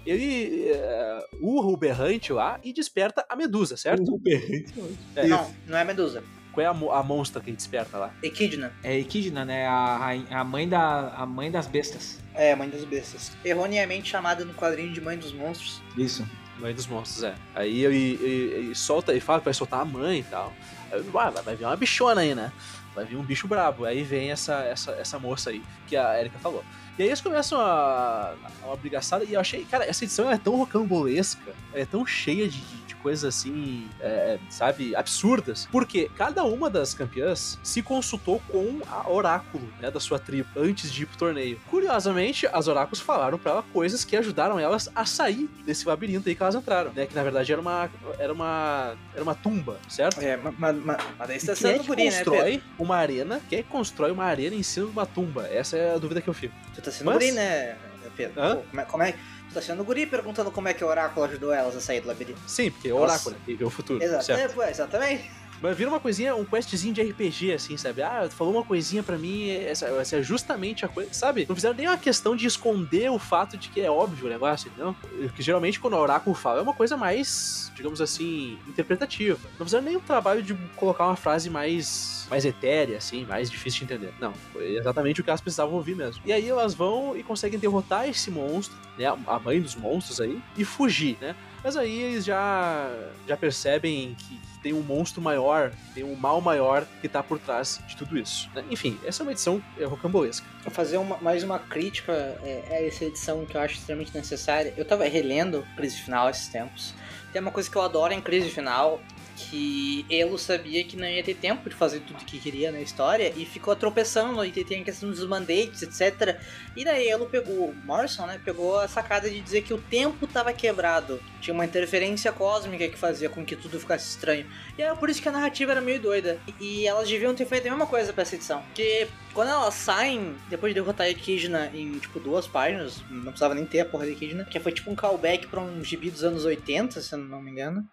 ele é, urra o berrante lá e desperta a Medusa, certo? O berrante. É. Não, não é Medusa. Qual é a, a monstra que desperta lá? Equidna. É Equidna, né? A, rainha- a, mãe da, a mãe das bestas. É, Mãe das Bestas. Erroneamente chamada no quadrinho de Mãe dos Monstros. Isso. Mãe dos monstros, é. Aí ele, ele- ele solta, ele fala que vai soltar a mãe e tal. Aí, vai, vai vir uma bichona aí, né? Vai vir um bicho brabo. Aí vem essa, essa, essa moça aí, que a Erika falou. E aí eles começam a, a uma brigaçada e eu achei, cara, essa edição é tão rocambolesca, é tão cheia de, de- coisas assim, é, sabe, absurdas. Porque cada uma das campeãs se consultou com a oráculo, né, da sua tribo, antes de ir pro torneio. Curiosamente, as oráculos falaram pra ela coisas que ajudaram elas a sair desse labirinto aí que elas entraram, né, que na verdade era uma, era uma, era uma tumba, certo? É, mas, mas, mas daí você tá é sendo que guri, né, constrói uma arena? Quem é que constrói uma arena em cima de uma tumba? Essa é a dúvida que eu fico. Tu tá sendo Mas- guri, né, Pedro? Hã? Pô, como, é, como é- Tu tá sendo guri perguntando como é que o oráculo ajudou elas a sair do labirinto. Sim, porque é Nossa. oráculo, vê o futuro, Exato. É, pô, exatamente. Mas vira uma coisinha, um questzinho de RPG, assim, sabe? Ah, falou uma coisinha pra mim, essa, essa é justamente a coisa, sabe? Não fizeram nenhuma questão de esconder o fato de que é óbvio o negócio, não? Porque geralmente quando o oráculo fala é uma coisa mais, digamos assim, interpretativa. Não fizeram nenhum trabalho de colocar uma frase mais, mais etérea, assim, mais difícil de entender. Não, foi exatamente o que elas precisavam ouvir mesmo. E aí elas vão e conseguem derrotar esse monstro, né? A mãe dos monstros aí, e fugir, né? Mas aí eles já, já percebem que, tem um monstro maior maior, tem um mal maior que tá por trás de tudo isso. né? Enfim, essa é uma edição é, rocambolesca. Vou fazer uma- mais uma crítica é, a essa edição que eu acho extremamente necessária. Eu tava relendo Crise Final esses tempos. Tem uma coisa que eu adoro em Crise Final, que Elo sabia que não ia ter tempo de fazer tudo que queria na história e ficou tropeçando e tem a questão dos mandates, etc. E daí Elo pegou, Morrison, né, pegou a sacada de dizer que o tempo tava quebrado. Tinha uma interferência cósmica que fazia com que tudo ficasse estranho. E era por isso que a narrativa era meio doida. E, elas deviam ter feito a mesma coisa pra essa edição. Porque quando elas saem, depois de derrotar a Echidna em, tipo, duas páginas, não precisava nem ter a porra da Echidna, que foi tipo um callback pra um gibi dos anos 80, se eu não me engano.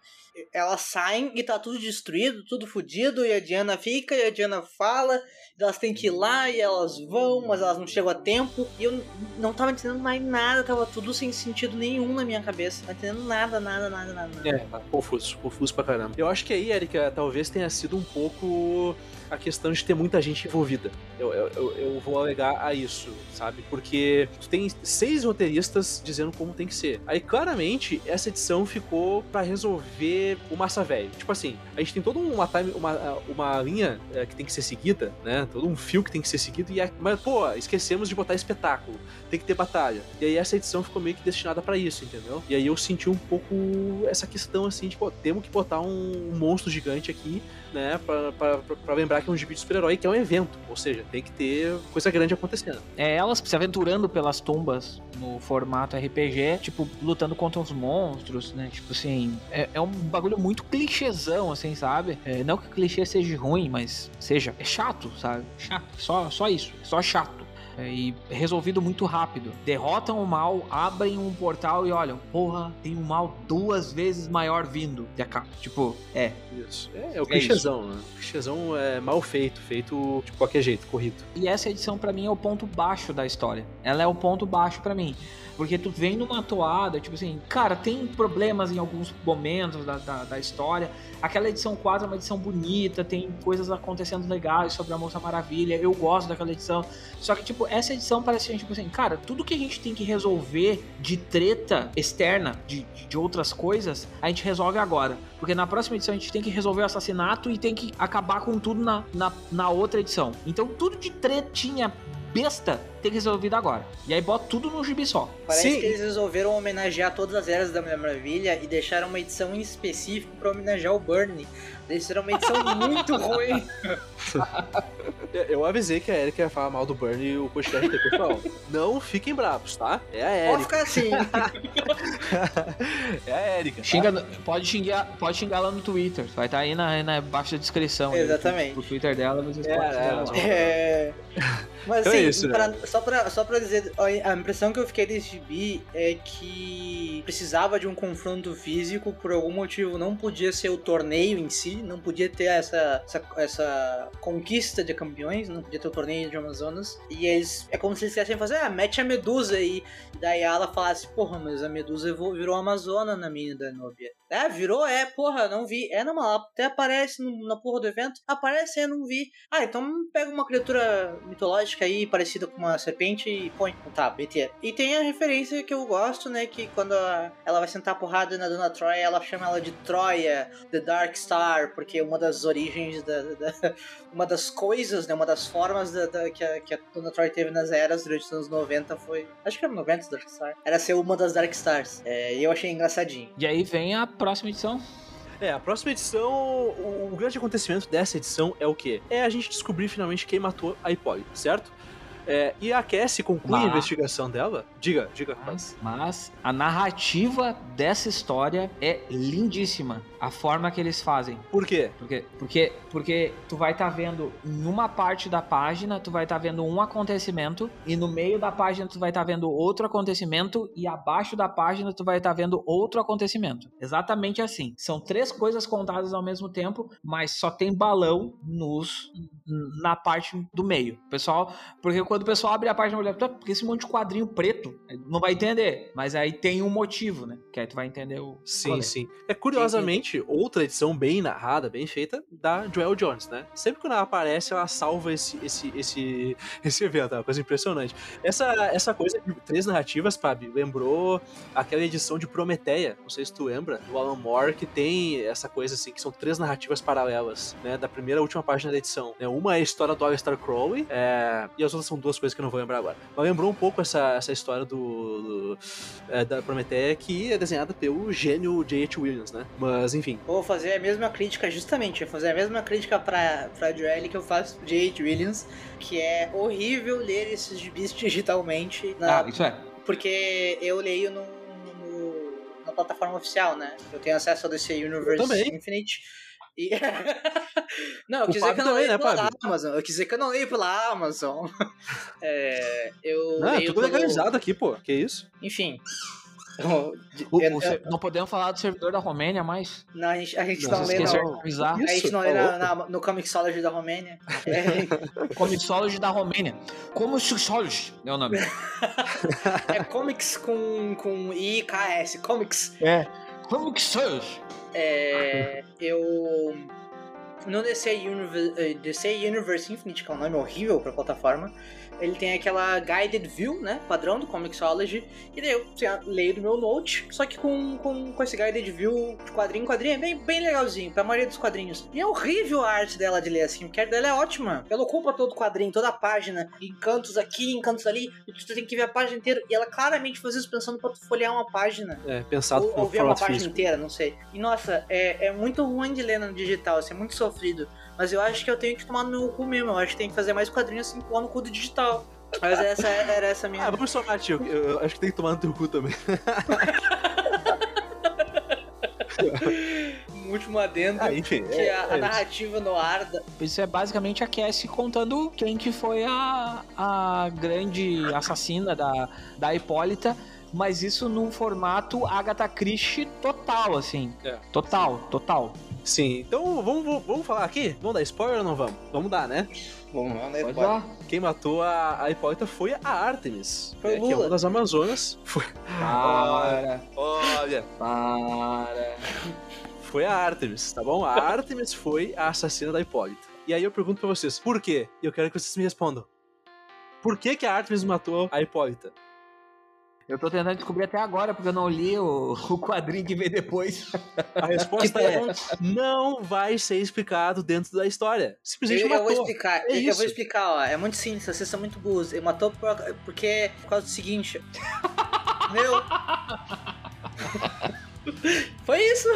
Elas saem e tá tudo destruído, tudo fodido, e a Diana fica, e a Diana fala, elas têm que ir lá, e elas vão, mas elas não chegam a tempo. E eu não tava entendendo mais nada, tava tudo sem sentido nenhum na minha cabeça. Não entendendo nada, nada, nada, nada. É, confuso, confuso pra caramba. Eu acho que aí, Erika, talvez tenha sido um pouco a questão de ter muita gente envolvida. Eu, eu, eu- vou alegar a isso, sabe? Porque tu tem seis roteiristas dizendo como tem que ser. Aí, claramente, essa edição ficou pra resolver o massa velho. Tipo assim, a gente tem toda uma time, uma, uma linha é, que tem que ser seguida, né? Todo um fio que tem que ser seguido. E a- mas, pô, esquecemos de botar espetáculo. Tem que ter batalha. E aí essa edição ficou meio que destinada pra isso, entendeu? E aí eu senti um pouco essa questão assim, tipo, temos que botar um monstro gigante aqui, né? Pra lembrar que é um gibi de super-herói, que é um evento. Ou seja, tem que ter coisa grande acontecendo. É elas se aventurando pelas tumbas no formato RPG, tipo, lutando contra os monstros, né? Tipo assim, é, é um bagulho muito clichêzão, assim, sabe? É, não que o clichê seja ruim, mas seja. É chato, sabe? Chato. Só, só isso. Só chato. É, e resolvido muito rápido. Derrotam o mal, abrem um portal e olham, porra, tem um mal duas vezes maior vindo. E acaba. Tipo, é, Isso. É, é o É clichêzão, né? O clichêzão é mal feito, feito de qualquer jeito, corrido. E essa edição pra mim é o ponto baixo da história. Ela é o ponto baixo pra mim. Porque tu vem numa toada, tipo assim, cara, tem problemas em alguns momentos da, da, da história. Aquela edição 4 é uma edição bonita, tem coisas acontecendo legais sobre a Moça Maravilha. Eu gosto daquela edição. Só que, tipo, essa edição parece tipo assim, cara, tudo que a gente tem que resolver de treta externa, de, de outras coisas, a gente resolve agora. Porque na próxima edição a gente tem que resolver o assassinato e tem que acabar com tudo na, na, na outra edição. Então tudo de tretinha besta ser resolvido agora. E aí bota tudo num gibi só. Parece Sim. que eles resolveram homenagear todas as eras da Mulher Maravilha e deixaram uma edição em específico pra homenagear o Bernie. Eles fizeram uma edição muito ruim. Eu- avisei que a Erika ia falar mal do Burnie e o podcast inteiro, pessoal. Não fiquem bravos, tá? É a Pode Erika. ficar assim. é a Erika. tá? Xinga, pode, xingar, pode xingar lá no Twitter. Vai estar aí na, na baixa descrição. Exatamente. O Twitter dela, vocês É, podem é. É... Mas Então é assim, isso, pra- só, pra, só pra dizer, a impressão que eu fiquei desse gibi é que precisava de um confronto físico, por algum motivo não podia ser o torneio em si, não podia ter essa, essa, essa conquista de campeões, não podia ter o torneio de Amazonas. E eles, é como se eles quisessem fazer, ah, mete a Medusa aí. E daí ela falasse, porra, mas a Medusa virou Amazona na minha da Nubia. É, virou? É, porra, não vi. É, não, ela até aparece no- na porra do evento. Aparece, é, não vi. Ah, então pega uma criatura mitológica aí, parecida com uma serpente e põe. Tá, BT. E tem a referência que eu gosto, né, que quando a- ela vai sentar a porrada na Dona Troia, ela chama ela de Troia, The Dark Star, porque uma das origens da... da- uma das coisas, né, uma das formas da, que, a, que a Dona Troia teve nas eras durante os anos 90 foi... Acho que era 90 Dark Star. Era ser uma das Dark Stars. É, e eu achei engraçadinho. E aí vem a próxima edição. É, a próxima edição, o, o grande acontecimento dessa edição é o quê? É a gente descobrir finalmente quem matou a Hipólita, certo? É, e a Cassie conclui a Mas- investigação dela. Diga, diga. Mas, mas a narrativa dessa história é lindíssima. A forma que eles fazem. Por quê? Porque, porque, porque tu vai estar vendo em uma parte da página, tu vai estar vendo um acontecimento, e no meio da página tu vai estar vendo outro acontecimento, e abaixo da página tu vai estar vendo outro acontecimento. Exatamente assim. São três coisas contadas ao mesmo tempo, mas só tem balão nos na parte do meio. Pessoal, porque quando o pessoal abre a página, olha, "Tá, por que esse monte de quadrinho preto? Não vai entender. Mas aí tem um motivo, né? Que aí tu vai entender o. Sim, rolê. sim. É curiosamente outra edição bem narrada, bem feita, da Joel Jones, né? Sempre que ela aparece, ela salva esse, esse, esse, esse evento, é uma coisa impressionante. Essa, essa coisa de três narrativas, Pabi, lembrou aquela edição de Prometeia, não sei se tu lembra, do Alan Moore, que tem essa coisa assim, que são três narrativas paralelas, né? Da primeira à última página da edição. né? Uma é a história do Alistair Crowley, é, e as outras são duas coisas que eu não vou lembrar agora. Mas lembrou um pouco essa, essa história do, do- é, da Prometeia, que é desenhada pelo gênio J.H. Williams, né? Mas, enfim. Vou fazer a mesma crítica, justamente, vou fazer a mesma crítica pra, pra Joelle que eu faço pro J.H. Williams, que é horrível ler esses gibis digitalmente, na- Ah, isso é. porque eu leio no, no- na plataforma oficial, né? Eu tenho acesso ao DC Universe Eu também. Infinite. E... não, eu quis dizer que eu não leio né, pela Fábio? Amazon. Eu quis dizer que eu não leio pela Amazon. É, eu Não, é leio tudo pelo- legalizado aqui, pô. Que isso? Enfim. Eu- O- eu- não podemos falar do servidor da Romênia, mas. não, a gente, a gente não lê avisar. a gente não tá lê na, no Comixology da Romênia. É, Comixology da Romênia. Como Suxology é o nome. é comics com, com IKS, comics. É. Comixology. É, eu. No DC Universe, eh, DC Universe Infinite, que é um nome horrível pra plataforma, ele tem aquela guided view, né? Padrão do Comixology. E daí eu leio do meu note, só que com, com, com esse guided view de quadrinho em quadrinho é bem, bem legalzinho, pra maioria dos quadrinhos. E é horrível a arte dela de ler assim, porque a arte dela é ótima. Ela ocupa todo o quadrinho, toda a página, em cantos aqui, em cantos ali, e tu tem que ver a página inteira. E ela claramente faz isso pensando pra tu folhear uma página. É, pensado Ou, ou ver uma página físico. inteira, não sei. E nossa, é, é muito ruim de ler no digital, assim, é muito sofrido. Mas eu acho que eu tenho que tomar no meu cu mesmo. Eu acho que tem que fazer mais quadrinhos assim, pôr no cu do digital. Mas essa era essa a minha. Ah, vamos somar, tio. Eu, acho que tem que tomar no teu cu também. um último adendo. Ah, enfim. que é- a, é a narrativa no ar da, Isso é basicamente a Cassie contando quem que foi a, a grande assassina da, da Hipólita, mas isso num formato Agatha Christie total, assim. É. Total, total. Sim, então vamos, vamos, vamos falar aqui? Vamos dar spoiler ou não vamos? Vamos dar, né? Vamos lá, né? Pode lá. Quem matou a, a Hipólita foi a Artemis. Foi né, o que é Lula. uma das Amazonas. Foi, Para, olha, para. foi a Artemis, tá bom? A Artemis foi a assassina da Hipólita. E aí eu pergunto pra vocês, por quê? E eu quero que vocês me respondam. Por que que a Artemis matou a Hipólita? Eu tô tentando descobrir até agora, porque eu não li o, o quadrinho que veio depois. A resposta é, não vai ser explicado dentro da história. Simplesmente Eu, eu matou. vou explicar, É eu, eu isso. vou explicar, ó. É muito simples, vocês são muito burros. Ele matou por, porque por causa do seguinte. Meu. Foi isso.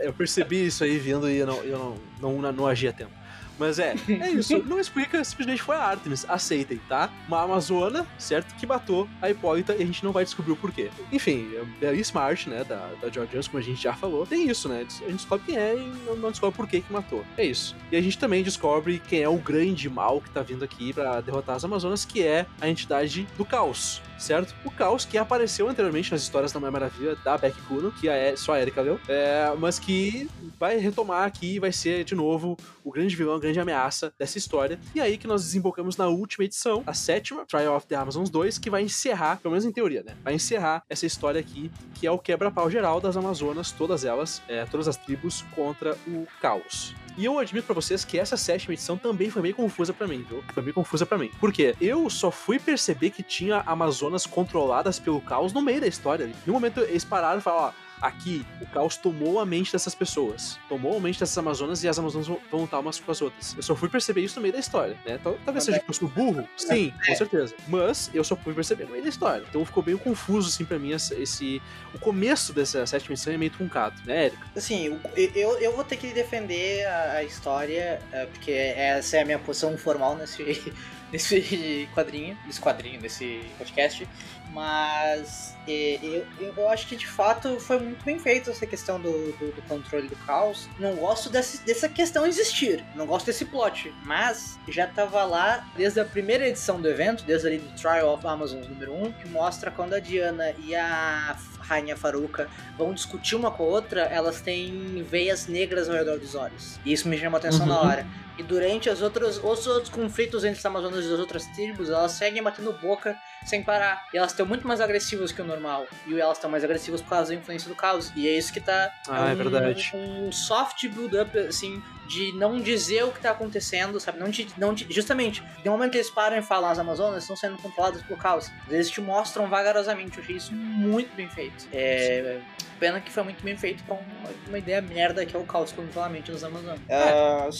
Eu percebi isso aí vindo e eu não, eu não, não, não agi a tempo. Mas é, é isso. Não explica, simplesmente foi a Artemis. Aceitem, tá? Uma Amazona, certo? Que matou a Hipólita e a gente não vai descobrir o porquê. Enfim, é belíssima arte, né? Da, da George Jones, como a gente já falou. Tem isso, né? A gente descobre quem é e não, não descobre por que que matou. É isso. E a gente também descobre quem é o grande mal que tá vindo aqui pra derrotar as Amazonas, que é a entidade do caos. Certo? O caos que apareceu anteriormente nas histórias da Mulher Maravilha da Beck Kuno, que é só a Erika leu, é, mas que vai retomar aqui e vai ser de novo o grande vilão, a grande ameaça dessa história. E aí que nós desembocamos na última edição, a sétima, Trial of the Amazons 2, que vai encerrar, pelo menos em teoria, né? Vai encerrar essa história aqui, que é o quebra-pau geral das Amazonas, todas elas, é, todas as tribos contra o caos. E eu admito pra vocês que essa sétima edição também foi meio confusa pra mim, viu? Foi meio confusa pra mim. Por quê? Eu só fui perceber que tinha Amazonas controladas pelo caos no meio da história. Um momento eles pararam e falaram, ó, aqui o caos tomou a mente dessas pessoas. Tomou a mente dessas Amazonas e as Amazonas vão lutar umas com as outras. Eu só fui perceber isso no meio da história, né? Tal- Talvez seja que eu sou burro, sim, com certeza. Mas eu só fui perceber no meio da história. Então ficou meio confuso, assim, pra mim, esse... O começo dessa sétima edição é meio truncado, né, Erika? Assim, eu, eu vou ter que defender a, a história, é, porque essa é a minha posição formal nesse, nesse quadrinho, nesse quadrinho, nesse podcast. Mas é, eu, eu, eu acho que de fato foi muito bem feito essa questão do, do, do controle do caos. Não gosto desse, dessa questão existir, não gosto desse plot, mas já tava lá desde a primeira edição do evento, desde ali do Trial of Amazon número 1, que mostra quando a Diana e a Rainha Faruka vão discutir uma com a outra, elas têm veias negras ao redor dos olhos. E isso me chama atenção uhum. na hora. E durante as outras, os outros conflitos entre os Amazonas e as outras tribos, elas seguem batendo boca sem parar. E elas estão muito mais agressivas que o normal. E elas estão mais agressivas por causa da influência do caos. E é isso que tá. Ah, é, um, é verdade. Um soft build-up, assim, de não dizer o que tá acontecendo, sabe? Não te, não te, justamente, no momento que eles param e falam as Amazonas estão sendo controladas por caos, eles te mostram vagarosamente. Eu achei isso muito bem feito. É, pena que foi muito bem feito pra uma, uma ideia merda que é o caos controlamento dos Amazonas. Uh,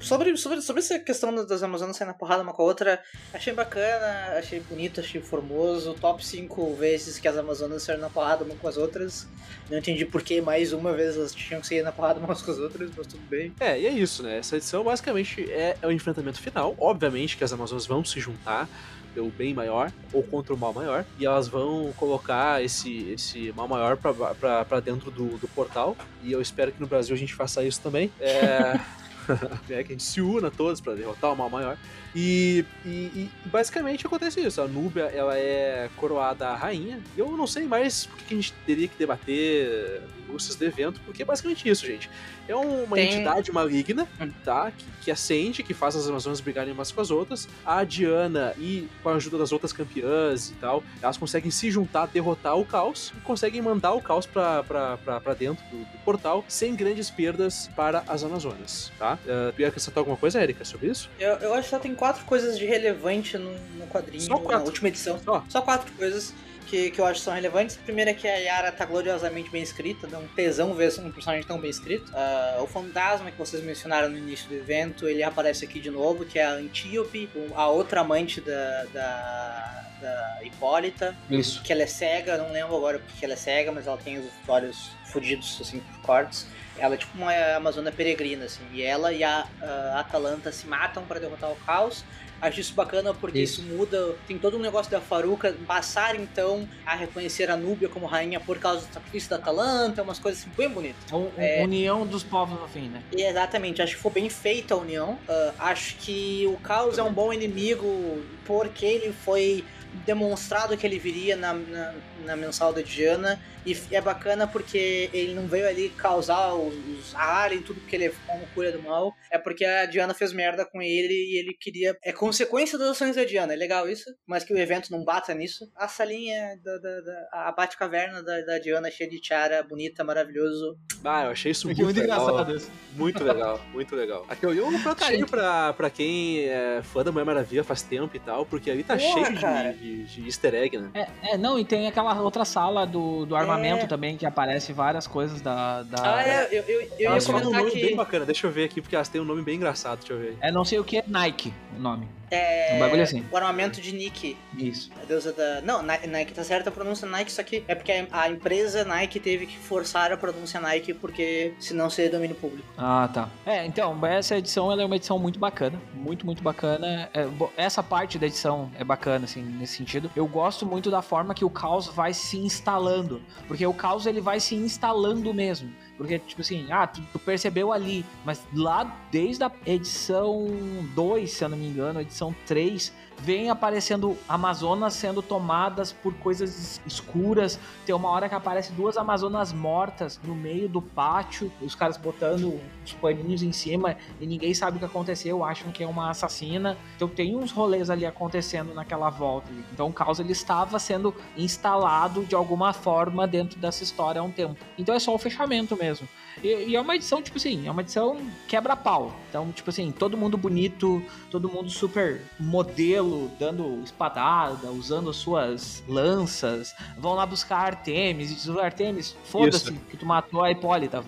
sobre, sobre, sobre essa questão das Amazonas saindo na porrada uma com a outra, achei bacana, achei bonito, achei formoso. Top 5 vezes que as Amazonas saíram na porrada uma com as outras. Não entendi por que mais uma vez elas tinham que sair na porrada umas com as outras, mas tudo bem. É, e é isso, né? Essa edição basicamente é, é o enfrentamento final. Obviamente que as Amazonas vão se juntar pelo bem maior ou contra o mal maior e elas vão colocar esse, esse mal maior para dentro do, do portal e eu espero que no Brasil a gente faça isso também. É... é, que a gente se una todos para derrotar o mal maior. E, e, e, basicamente acontece isso. A Núbia ela é coroada a rainha. E eu não sei mais por que a gente teria que debater minúcias do evento, porque é basicamente isso, gente. É uma Tem... entidade maligna, hum. tá? Que, que acende, que faz as Amazonas brigarem umas com as outras. A Diana e com a ajuda das outras campeãs e tal, elas conseguem se juntar, derrotar o caos e conseguem mandar o caos pra dentro do, do portal sem grandes perdas para as Amazonas, tá? Uh, tu ia acrescentar alguma coisa, Erika, sobre isso? Eu, eu acho que só tem quatro coisas de relevante no, no quadrinho, só quatro. na última edição. Só. só quatro coisas que, que eu acho que são relevantes. A primeira é que a Yara tá gloriosamente bem escrita, dá um tesão ver um personagem tão bem escrito. Uh, o fantasma que vocês mencionaram no início do evento, ele aparece aqui de novo, que é a Antíope, a outra amante da, da, da Hipólita. Isso. Que ela é cega, não lembro agora porque ela é cega, mas ela tem os olhos fudidos, assim, por cortes. Ela é tipo uma Amazônia peregrina, assim. E ela e a, a Atalanta se matam para derrotar o caos. Acho isso bacana porque isso. isso. muda. Tem todo um negócio da Faruca passar então a reconhecer a Núbia como rainha por causa do sacrifício da Atalanta, umas coisas assim, bem bonitas. é, união dos povos no fim, né? Exatamente, acho que foi bem feita a união. Uh, acho que o Caos é um bom inimigo porque ele foi demonstrado que ele viria na, na, na mensal da Diana. E é bacana porque ele não veio ali causar os, os alien, tudo porque ele é uma cura do mal. É porque a Diana fez merda com ele e ele queria. É consequência das ações da Diana. É legal isso, mas que o evento não bata nisso. A salinha da, da, da a Bate-Caverna da, da Diana cheia de tiara, bonita, maravilhoso. Ah, eu achei isso muito, muito legal. engraçado. Muito legal, muito legal. Aqui eu um pratinho pra, pra quem é fã da Mulher Maravilha faz tempo e tal, porque ali tá Porra, cheio de, de, de, easter egg, né? É, é, não, e tem aquela outra sala do, do armamento é. também, que aparece várias coisas da. da ah, é, eu, eu, eu ia comentar um nome que... bem bacana, deixa eu ver aqui, porque elas têm um nome bem engraçado, deixa eu ver. É não sei o que é Nike, o nome. É. Um bagulho assim. O armamento de Nike. Isso. A deusa da. Não, Nike tá certa a pronúncia Nike, só que é porque a empresa Nike teve que forçar a pronúncia Nike, porque senão seria domínio público. Ah, tá. É, então, essa edição ela é uma edição muito bacana. Muito, muito bacana. É, essa parte da edição é bacana, assim, nesse sentido. Eu gosto muito da forma que o caos vai se instalando. Porque o caos ele vai se instalando mesmo. Porque, tipo assim, ah, tu, tu, percebeu ali, mas lá desde a edição 2, se eu não me engano, edição 3, vem aparecendo Amazonas sendo tomadas por coisas escuras. Tem uma hora que aparece duas Amazonas mortas no meio do pátio, os caras botando os paninhos em cima e ninguém sabe o que aconteceu, acham que é uma assassina. Então tem uns rolês ali acontecendo naquela volta. Então o caos ele estava sendo instalado de alguma forma dentro dessa história há um tempo. Então é só o fechamento mesmo. E, e, é uma edição, tipo assim, é uma edição quebra-pau. Então, tipo assim, todo mundo bonito, todo mundo super modelo, dando espadada, usando suas lanças. Vão lá buscar Artemis e diz: Artemis, foda-se que tu matou a Hipólita.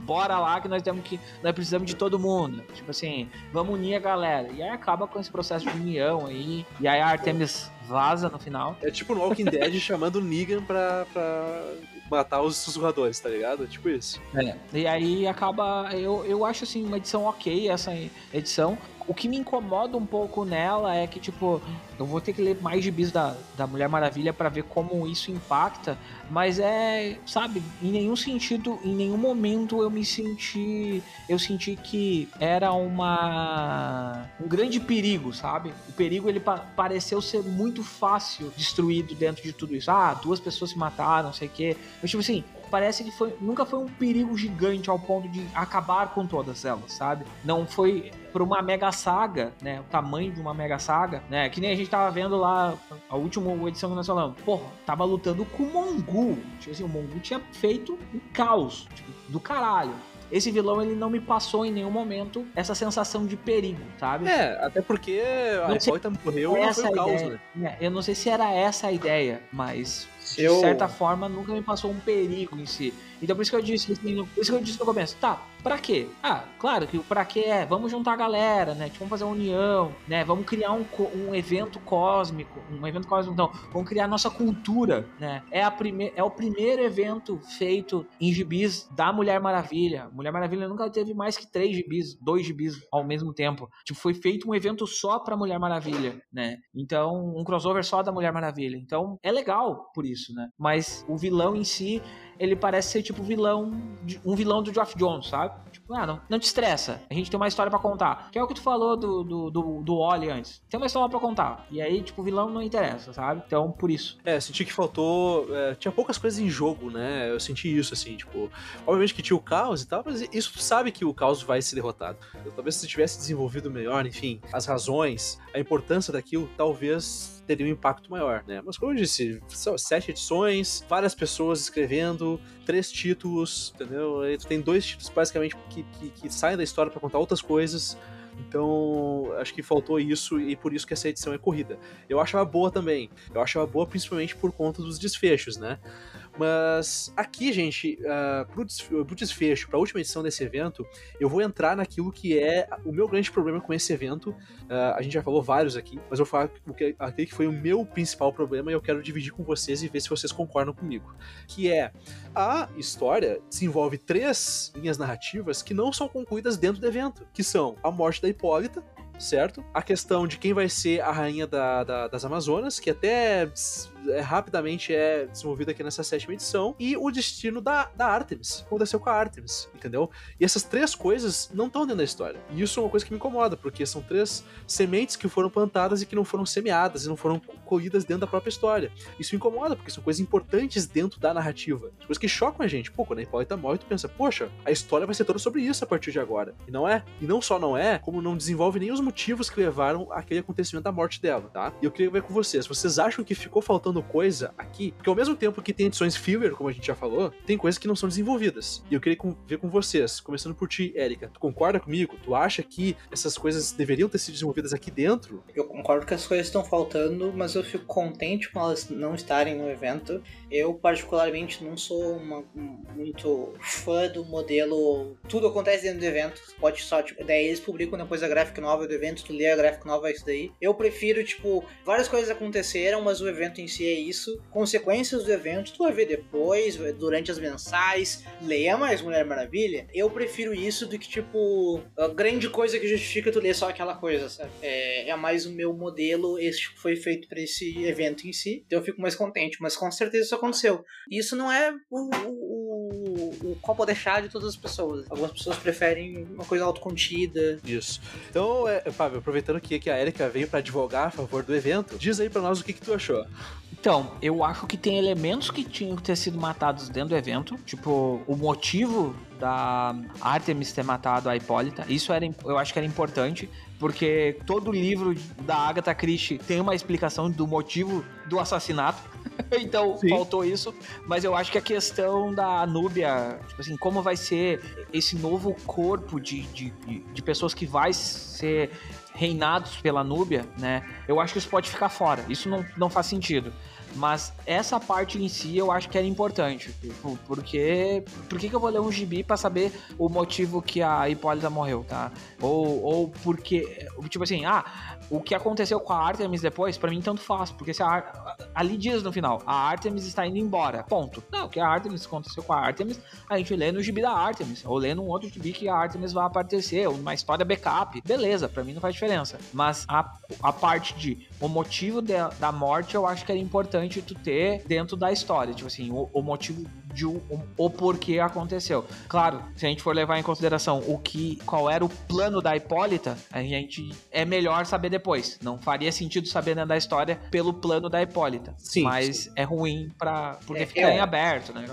Bora lá que nós temos que. Nós precisamos de todo mundo. Tipo assim, vamos unir a galera. E aí acaba com esse processo de união aí. E aí a Artemis vaza no final. É tipo no Walking Dead chamando Negan pra, pra matar os sussurradores, tá ligado? Tipo isso. É. E aí acaba. Eu, eu acho assim, uma edição ok, essa edição. O que me incomoda um pouco nela é que, tipo, Eu vou ter que ler mais gibis da, da Mulher Maravilha para ver como isso impacta, mas é, sabe, em nenhum sentido, em nenhum momento eu me senti, eu senti que era uma um grande perigo, sabe? O perigo ele pa pareceu ser muito fácil destruído dentro de tudo isso. Ah, duas pessoas se mataram, não sei o quê. Mas tipo assim, parece que foi, nunca foi um perigo gigante ao ponto de acabar com todas elas, sabe? Não foi por uma mega saga, né? O tamanho de uma mega saga, né? Que nem a gente tava vendo lá a última edição que nós falamos. Porra, tava lutando com o Mongu. Tipo assim, o Mongu tinha feito um caos, tipo, do caralho esse vilão ele não me passou em nenhum momento essa sensação de perigo, sabe? É, até porque a Hipólita morreu e não foi o caos, né? É, eu não sei se era essa a ideia, mas de certa forma nunca me passou um perigo em si. Então por isso que eu disse, assim, por isso que eu disse no começo, tá, pra quê? Ah, claro que o pra quê é, vamos juntar a galera, né? Tipo, vamos fazer uma união, né? Vamos criar um, um evento cósmico, um evento cósmico, então, vamos criar nossa cultura, né? É, a prime é o primeiro evento feito em gibis da Mulher Maravilha. Mulher Maravilha nunca teve mais que três gibis, dois gibis ao mesmo tempo. Tipo, foi feito um evento só pra Mulher Maravilha, né? Então, um crossover só da Mulher Maravilha. Então, é legal por isso, né? Mas o vilão em si ele parece ser tipo vilão, um vilão do Geoff Jones, sabe? Tipo, ah, não, não te estressa. A gente tem uma história para contar. Que é o que tu falou do, do, do, do Oli antes. Tem uma história para contar. E aí, tipo, o vilão não interessa, sabe? Então, por isso. É, senti que faltou. É, tinha poucas coisas em jogo, né? Eu senti isso, assim, tipo. Obviamente que tinha o caos e tal, mas isso tu sabe que o caos vai ser derrotado. Talvez se tivesse desenvolvido melhor, enfim, as razões, a importância daquilo, talvez teria um impacto maior, né? Mas como eu disse, são sete edições, várias pessoas escrevendo, três títulos, entendeu? Aí tu tem dois títulos basicamente que, que, que saem da história para contar outras coisas. Então, acho que faltou isso e por isso que essa edição é corrida. Eu achava boa também. Eu achava boa principalmente por conta dos desfechos, né? Mas aqui, gente, uh, pro, pro desfecho, pra última edição desse evento, eu vou entrar naquilo que é o meu grande problema com esse evento. Uh, a gente já falou vários aqui, mas eu vou falar que, aquele que foi o meu principal problema e eu quero dividir com vocês e ver se vocês concordam comigo. Que é, a história desenvolve três linhas narrativas que não são concluídas dentro do evento, que são a morte da Hipólita, certo? A questão de quem vai ser a rainha da, da, das Amazonas, que até é, rapidamente é desenvolvido aqui nessa sétima edição, e o destino da, da Artemis. Aconteceu com a Artemis, entendeu? E essas três coisas não estão dentro da história. E isso é uma coisa que me incomoda, porque são três sementes que foram plantadas e que não foram semeadas e não foram colhidas dentro da própria história. Isso incomoda, porque são coisas importantes dentro da narrativa. Coisas que chocam a gente. Pô, quando a Hipólita morre, tu pensa, poxa, a história vai ser toda sobre isso a partir de agora. E não é. E não só não é, como não desenvolve nem os motivos que levaram aquele acontecimento da morte dela, tá? E eu queria ver com vocês. Vocês acham que ficou faltando coisa aqui? Porque ao mesmo tempo que tem edições filler, como a gente já falou, tem coisas que não são desenvolvidas. E eu queria ver com vocês, começando por ti, Érica. Tu concorda comigo? Tu acha que essas coisas deveriam ter sido desenvolvidas aqui dentro? Eu concordo que as coisas estão faltando, mas eu fico contente com elas não estarem no evento. Eu, particularmente, não sou uma, muito fã do modelo. Tudo acontece dentro do evento. Pode só, tipo, daí eles publicam depois a gráfica nova do evento, tu lê a gráfica nova, é isso daí. Eu prefiro, tipo, várias coisas aconteceram, mas o evento em si é isso. Consequências do evento, tu vai ver depois, durante as mensais. Leia mais Mulher Maravilha. Eu prefiro isso do que, tipo, a grande coisa que justifica tu ler só aquela coisa, sabe? É, é mais o meu modelo, esse foi feito para esse evento em si. Então eu fico mais contente, mas com certeza isso aconteceu. Isso não é o, o copo deixar de todas as pessoas. Algumas pessoas preferem uma coisa autocontida. Isso. Então, é, Fábio, aproveitando que, que a Erika veio para advogar a favor do evento, diz aí para nós o que, que tu achou. Então, eu acho que tem elementos que tinham que ter sido matados dentro do evento. Tipo, o motivo da Artemis ter matado a Hipólita. Isso era, eu acho que era importante, porque todo livro da Agatha Christie tem uma explicação do motivo do assassinato. então Sim. faltou isso. Mas eu acho que a questão da Núbia, tipo assim, como vai ser esse novo corpo de, de, de pessoas que vai ser reinados pela Núbia, né? Eu acho que isso pode ficar fora. Isso não, não faz sentido. Mas essa parte em si eu acho que era importante. Tipo, porque. Por que, que eu vou ler um gibi para saber o motivo que a Hipólita morreu, tá? Ou, ou porque. Tipo assim, ah, o que aconteceu com a Artemis depois, para mim tanto faz. Porque se a, ali diz no final, a Artemis está indo embora. Ponto. Não, o que a Artemis aconteceu com a Artemis, a gente lê no gibi da Artemis. Ou lê num outro gibi que a Artemis vai aparecer, ou numa história backup. Beleza, para mim não faz diferença. Mas a, a parte de o motivo de, da morte eu acho que era importante tu ter dentro da história. Tipo assim, o, o motivo de o, o, porquê aconteceu. Claro, se a gente for levar em consideração o que, qual era o plano da Hipólita, a gente é melhor saber depois. Não faria sentido saber dentro da história pelo plano da Hipólita. Sim. Mas sim. é ruim para porque é, fica eu, em aberto, né?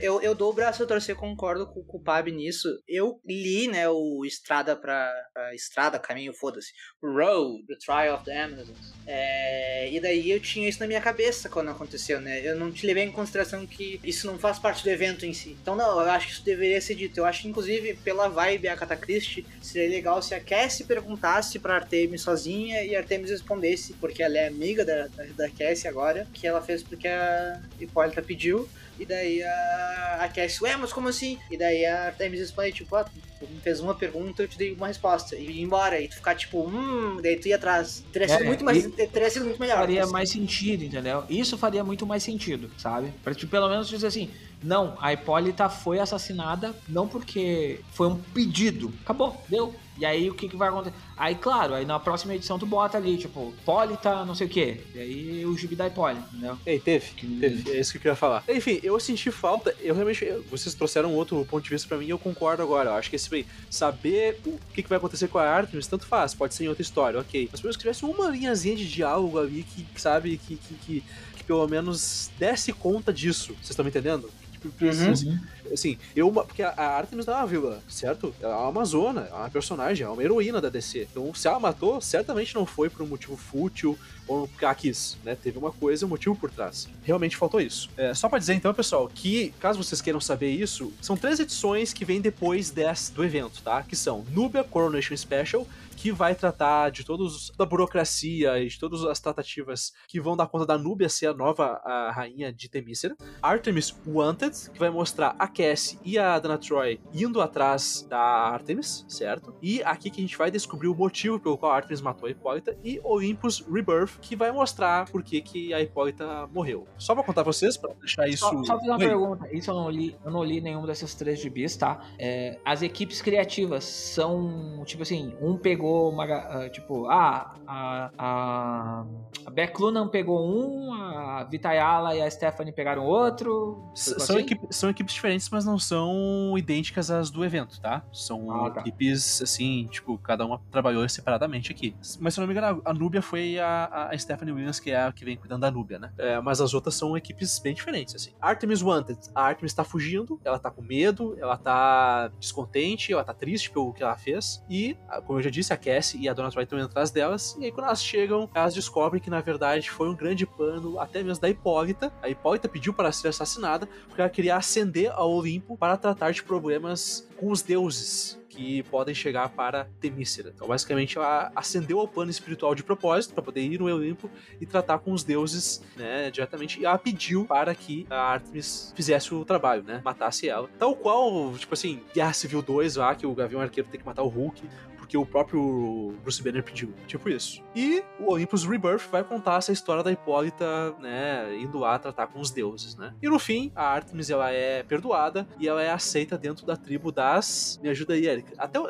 Eu, eu dou o braço a torcer, concordo com, com o Pab nisso. Eu li, né, o Estrada pra Estrada, Caminho, foda-se. Road, The Trial of the Amazons. É, e daí eu tinha isso na minha cabeça quando aconteceu, né? Eu não te levei em consideração que isso não faz parte do evento em si. Então, não, eu acho que isso deveria ser dito. Eu acho inclusive, pela vibe a Christie, seria legal se a Cassie perguntasse pra Artemis sozinha e a Artemis respondesse, porque ela é amiga da, da, da Cassie agora, que ela fez porque a Hipólita pediu. E daí a, a Cassie, ué, mas como assim? E daí a Artemis responde, tipo, ah, tu me fez uma pergunta, eu te dei uma resposta. E ir embora. E tu ficar tipo, hum, daí tu ia atrás. Teria sido é, muito mais. Teria sido muito melhor. Faria assim. mais sentido, entendeu? Isso faria muito mais sentido, sabe? Pra tipo, pelo menos dizer assim, não, a Hipólita foi assassinada não porque foi um pedido. Acabou, deu. E aí o que, que vai acontecer? Aí, claro, aí na próxima edição tu bota ali, tipo, Hipólita, não sei o quê. E aí o gibi da Hipólita, entendeu? Ei, teve, teve. É isso que eu queria falar. Enfim, eu senti falta, eu realmente. Vocês trouxeram outro ponto de vista para mim e eu concordo agora. Eu acho que esse saber o que, que vai acontecer com a Artemis, tanto faz, pode ser em outra história, ok. Mas pelo menos que tivesse uma linhazinha de diálogo ali que, sabe, que, que, que, que pelo menos desse conta disso. Vocês estão me entendendo? Uhum. Assim, eu. Porque a Artemis não é uma vilã, certo? Ela é uma Amazona, é uma personagem, é uma heroína da DC. Então, se ela matou, certamente não foi por um motivo fútil ou porque ela quis, né? Teve uma coisa, um motivo por trás. Realmente faltou isso. É, só para dizer então, pessoal, que caso vocês queiram saber isso, são três edições que vêm depois desse, do evento, tá? Que são Nubia Coronation Special, que vai tratar de todos da burocracia e de todas as tratativas que vão dar conta da Núbia ser a nova a rainha de Temícera. Artemis Wanted, que vai mostrar a Cassie e a Dana Troy indo atrás da Artemis, certo? E aqui que a gente vai descobrir o motivo pelo qual a Artemis matou a Hipólita e Olympus Rebirth, que vai mostrar por que, que a Hipólita morreu. Só pra contar pra vocês, pra deixar isso... Só, só fazer uma Oi. pergunta, isso eu não li, eu não li nenhum desses três gibis, tá? É, as equipes criativas são, tipo assim, um pegou pegou uma. Uh, tipo, ah, a, a, a pegou um, a Vitayala e a Stephanie pegaram outro. São, assim? equipe, são equipes diferentes, mas não são idênticas às do evento, tá? São ah, tá. equipes, assim, tipo, cada uma trabalhou separadamente aqui. Mas se eu não me engano, a Núbia foi a, a Stephanie Williams, que é a que vem cuidando da Núbia, né? É, mas as outras são equipes bem diferentes, assim. Artemis Wanted. A Artemis tá fugindo, ela tá com medo, ela tá descontente, ela tá triste pelo que ela fez. E, como eu já disse, a Cassie e a Dona Troy indo atrás delas. E aí, quando elas chegam, elas descobrem que na verdade foi um grande plano, até mesmo da Hipólita. A Hipólita pediu para ser assassinada porque ela queria ascender ao Olimpo para tratar de problemas com os deuses que podem chegar para Temícera. Então, basicamente, ela ascendeu ao plano espiritual de propósito para poder ir no Olimpo e tratar com os deuses, né, diretamente. E ela pediu para que a Artemis fizesse o trabalho, né, matasse ela. Tal qual, tipo assim, Guerra Civil 2 lá, que o Gavião Arqueiro tem que matar o Hulk porque o próprio Bruce Banner pediu. Tipo isso. E o Olympus Rebirth vai contar essa história da Hipólita, né, indo lá tratar com os deuses, né? E no fim, a Artemis ela é perdoada e ela é aceita dentro da tribo das. Me ajuda aí, Erika. Até o.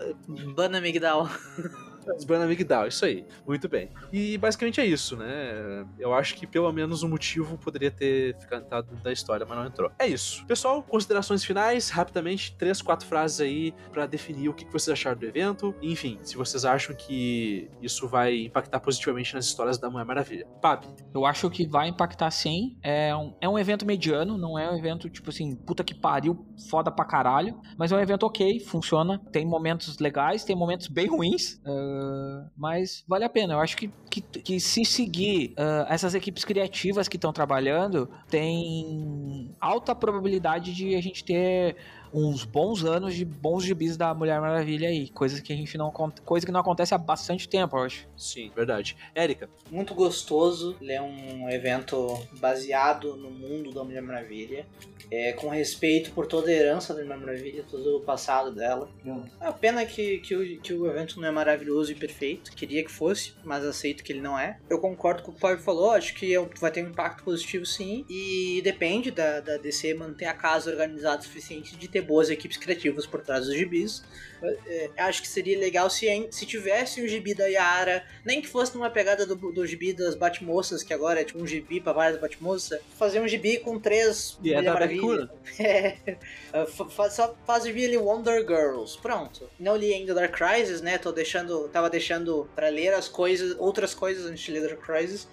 Bana Migdal. Desbana Migdal, isso aí. Muito bem. E basicamente é isso, né? Eu acho que pelo menos um motivo poderia ter ficado da história, mas não entrou. É isso. Pessoal, considerações finais, rapidamente, três, quatro frases aí para definir o que vocês acharam do evento. Enfim, se vocês acham que isso vai impactar positivamente nas histórias da Mulher Maravilha. Pab. Eu acho que vai impactar sim. É um, é um evento mediano, não é um evento tipo assim, puta que pariu, foda pra caralho. Mas é um evento ok, funciona. Tem momentos legais, tem momentos bem ruins. Uh, mas vale a pena. Eu acho que, que, que se seguir uh, essas equipes criativas que estão trabalhando, tem alta probabilidade de a gente ter uns bons anos de bons gibis da Mulher Maravilha aí. Coisas que a gente não. Coisa que não acontece há bastante tempo, eu acho. Sim, verdade. Érica. Muito gostoso ler um evento baseado no mundo da Mulher Maravilha. É, com respeito por toda a herança da Mulher Maravilha, todo o passado dela. É a pena que, que, o, que o evento não é maravilhoso e perfeito. Queria que fosse, mas aceito que ele não é. Eu concordo com o que o Paulo falou, acho que é vai ter um impacto positivo sim. E depende da, da DC manter a casa organizada o suficiente de ter boas equipes criativas por trás dos gibis. É, acho que seria legal se, se tivesse um gibi da Yara, nem que fosse numa pegada do, do gibi das Batmoças, que agora é tipo um gibi pra várias Batmoças, fazer um gibi com três e é da Maravilha. É, faz, só faz gibi ali Wonder Girls, pronto. Não li ainda Dark Crisis, né? Tô deixando, tava deixando para ler as coisas, outras coisas antes de ler Dark Crisis.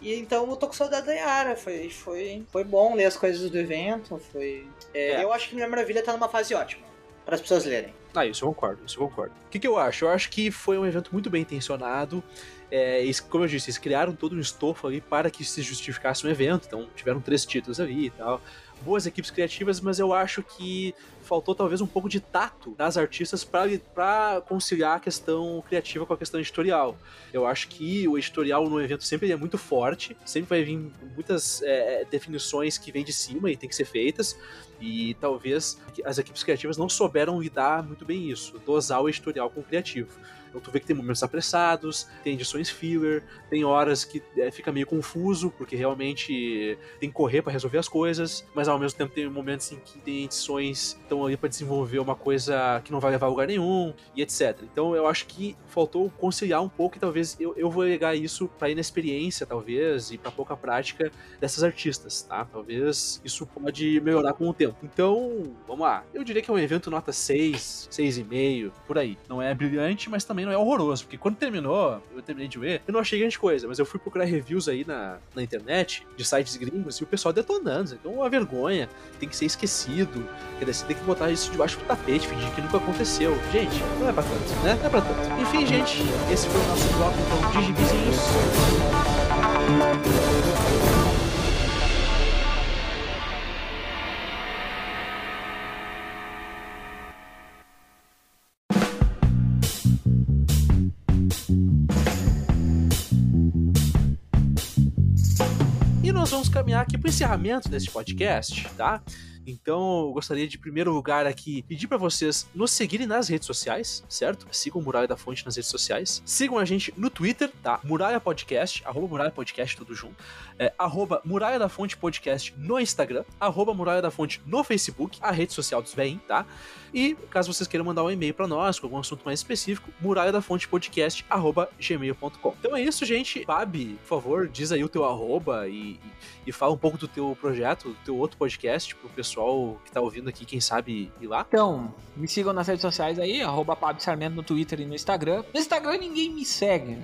E então eu tô com saudade da Yara. Foi, foi, foi bom ler as coisas do evento. Foi. É, é. Eu acho que Mulher Maravilha tá numa fase ótima para as pessoas lerem. Ah, isso eu concordo, isso eu concordo. O que, que eu acho? Eu acho que foi um evento muito bem intencionado. É, eles, como eu disse, eles criaram todo um estofo ali para que se justificasse um evento. Então tiveram três títulos ali e tal boas equipes criativas, mas eu acho que faltou talvez um pouco de tato das artistas para conciliar a questão criativa com a questão editorial. Eu acho que o editorial no evento sempre é muito forte, sempre vai vir muitas é, definições que vêm de cima e tem que ser feitas, e talvez as equipes criativas não souberam lidar muito bem isso, dosar o editorial com o criativo. Então tu vê que tem momentos apressados, tem edições filler, tem horas que é, fica meio confuso, porque realmente tem que correr para resolver as coisas, mas ao mesmo tempo tem momentos em que tem edições que estão ali para desenvolver uma coisa que não vai levar a lugar nenhum, e etc. Então eu acho que faltou conciliar um pouco e talvez eu, eu vou ligar isso pra inexperiência, talvez, e pra pouca prática dessas artistas, tá? Talvez isso pode melhorar com o tempo. Então, vamos lá. Eu diria que é um evento nota 6, 6,5, por aí. Não é brilhante, mas também não é horroroso, porque quando terminou, eu terminei de ver, eu não achei grande coisa, mas eu fui procurar reviews aí na, na internet, de sites gringos, e o pessoal detonando, então é uma vergonha, tem que ser esquecido, quer dizer, tem que botar isso debaixo do tapete, fingir que nunca aconteceu. Gente, não é pra tanto, né? Não é pra tanto. Enfim, gente, esse foi o nosso bloco então, de gibizinhos. Nós vamos caminhar aqui para o encerramento desse podcast, tá? Então, eu gostaria de, primeiro lugar, aqui pedir para vocês nos seguirem nas redes sociais, certo? Sigam o Muralha da Fonte nas redes sociais. Sigam a gente no Twitter, tá? Muralha Podcast, arroba Muralha Podcast, tudo junto. É, arroba Muralha da Fonte Podcast no Instagram, arroba Muralha da Fonte no Facebook, a rede social dos vem, tá? E caso vocês queiram mandar um e-mail para nós com algum assunto mais específico, muralha da fonte podcast gmail.com. Então é isso, gente. Babi, por favor, diz aí o teu arroba e, e, fala um pouco do teu projeto, do teu outro podcast pro pessoal que tá ouvindo aqui, quem sabe ir lá. Então, me sigam nas redes sociais aí, Pablo Sarmento no Twitter e no Instagram. No Instagram ninguém me segue.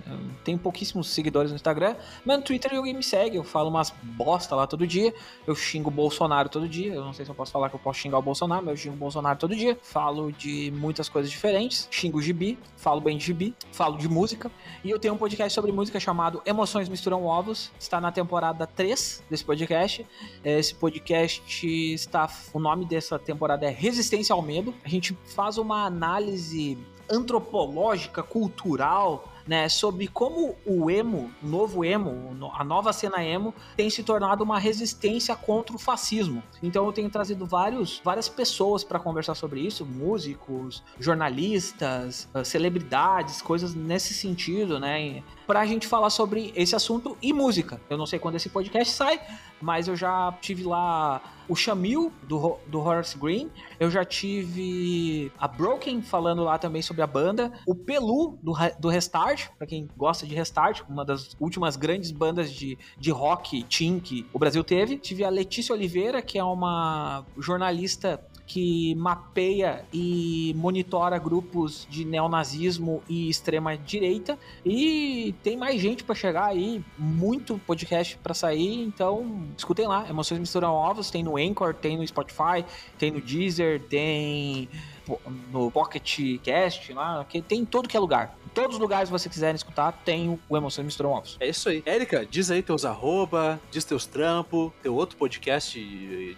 Tem pouquíssimos seguidores no Instagram, mas no Twitter alguém me segue. Eu falo umas bosta lá todo dia. Eu xingo o Bolsonaro todo dia. Eu não sei se eu posso falar que eu posso xingar o Bolsonaro, mas eu xingo o Bolsonaro todo dia falo de muitas coisas diferentes, xingo o gibi, falo bem de gibi, falo de música. E eu tenho um podcast sobre música chamado Emoções Misturam Ovos. Está na temporada 3 desse podcast. Esse podcast está. O nome dessa temporada é Resistência ao Medo. A gente faz uma análise antropológica, cultural né, sobre como o emo, o novo emo, a nova cena emo tem se tornado uma resistência contra o fascismo. Então eu tenho trazido vários, várias pessoas para conversar sobre isso, músicos, jornalistas, ah, celebridades, coisas nesse sentido, né, para a gente falar sobre esse assunto e música. Eu não sei quando esse podcast sai, mas eu já tive lá o Shamil, do, do Horace Green, eu já tive a Broken falando lá também sobre a banda, o Pelu, do, do Restart, para quem gosta de Restart, uma das últimas grandes bandas de, de rock teen que o Brasil teve. Tive a Letícia Oliveira, que é uma jornalista que mapeia e monitora grupos de neonazismo e extrema direita. E tem mais gente para chegar aí, muito podcast para sair, então escutem lá. Emoções Misturam Ovos, tem no Anchor, tem no Spotify, tem no Deezer, tem no Pocket Cast, lá, que tem em todo que é lugar. Em todos os lugares que você quiser escutar, tem o Emoções Misturam Ovos. É isso aí. Érica, diz aí teus arroba, diz teus trampos, teu outro podcast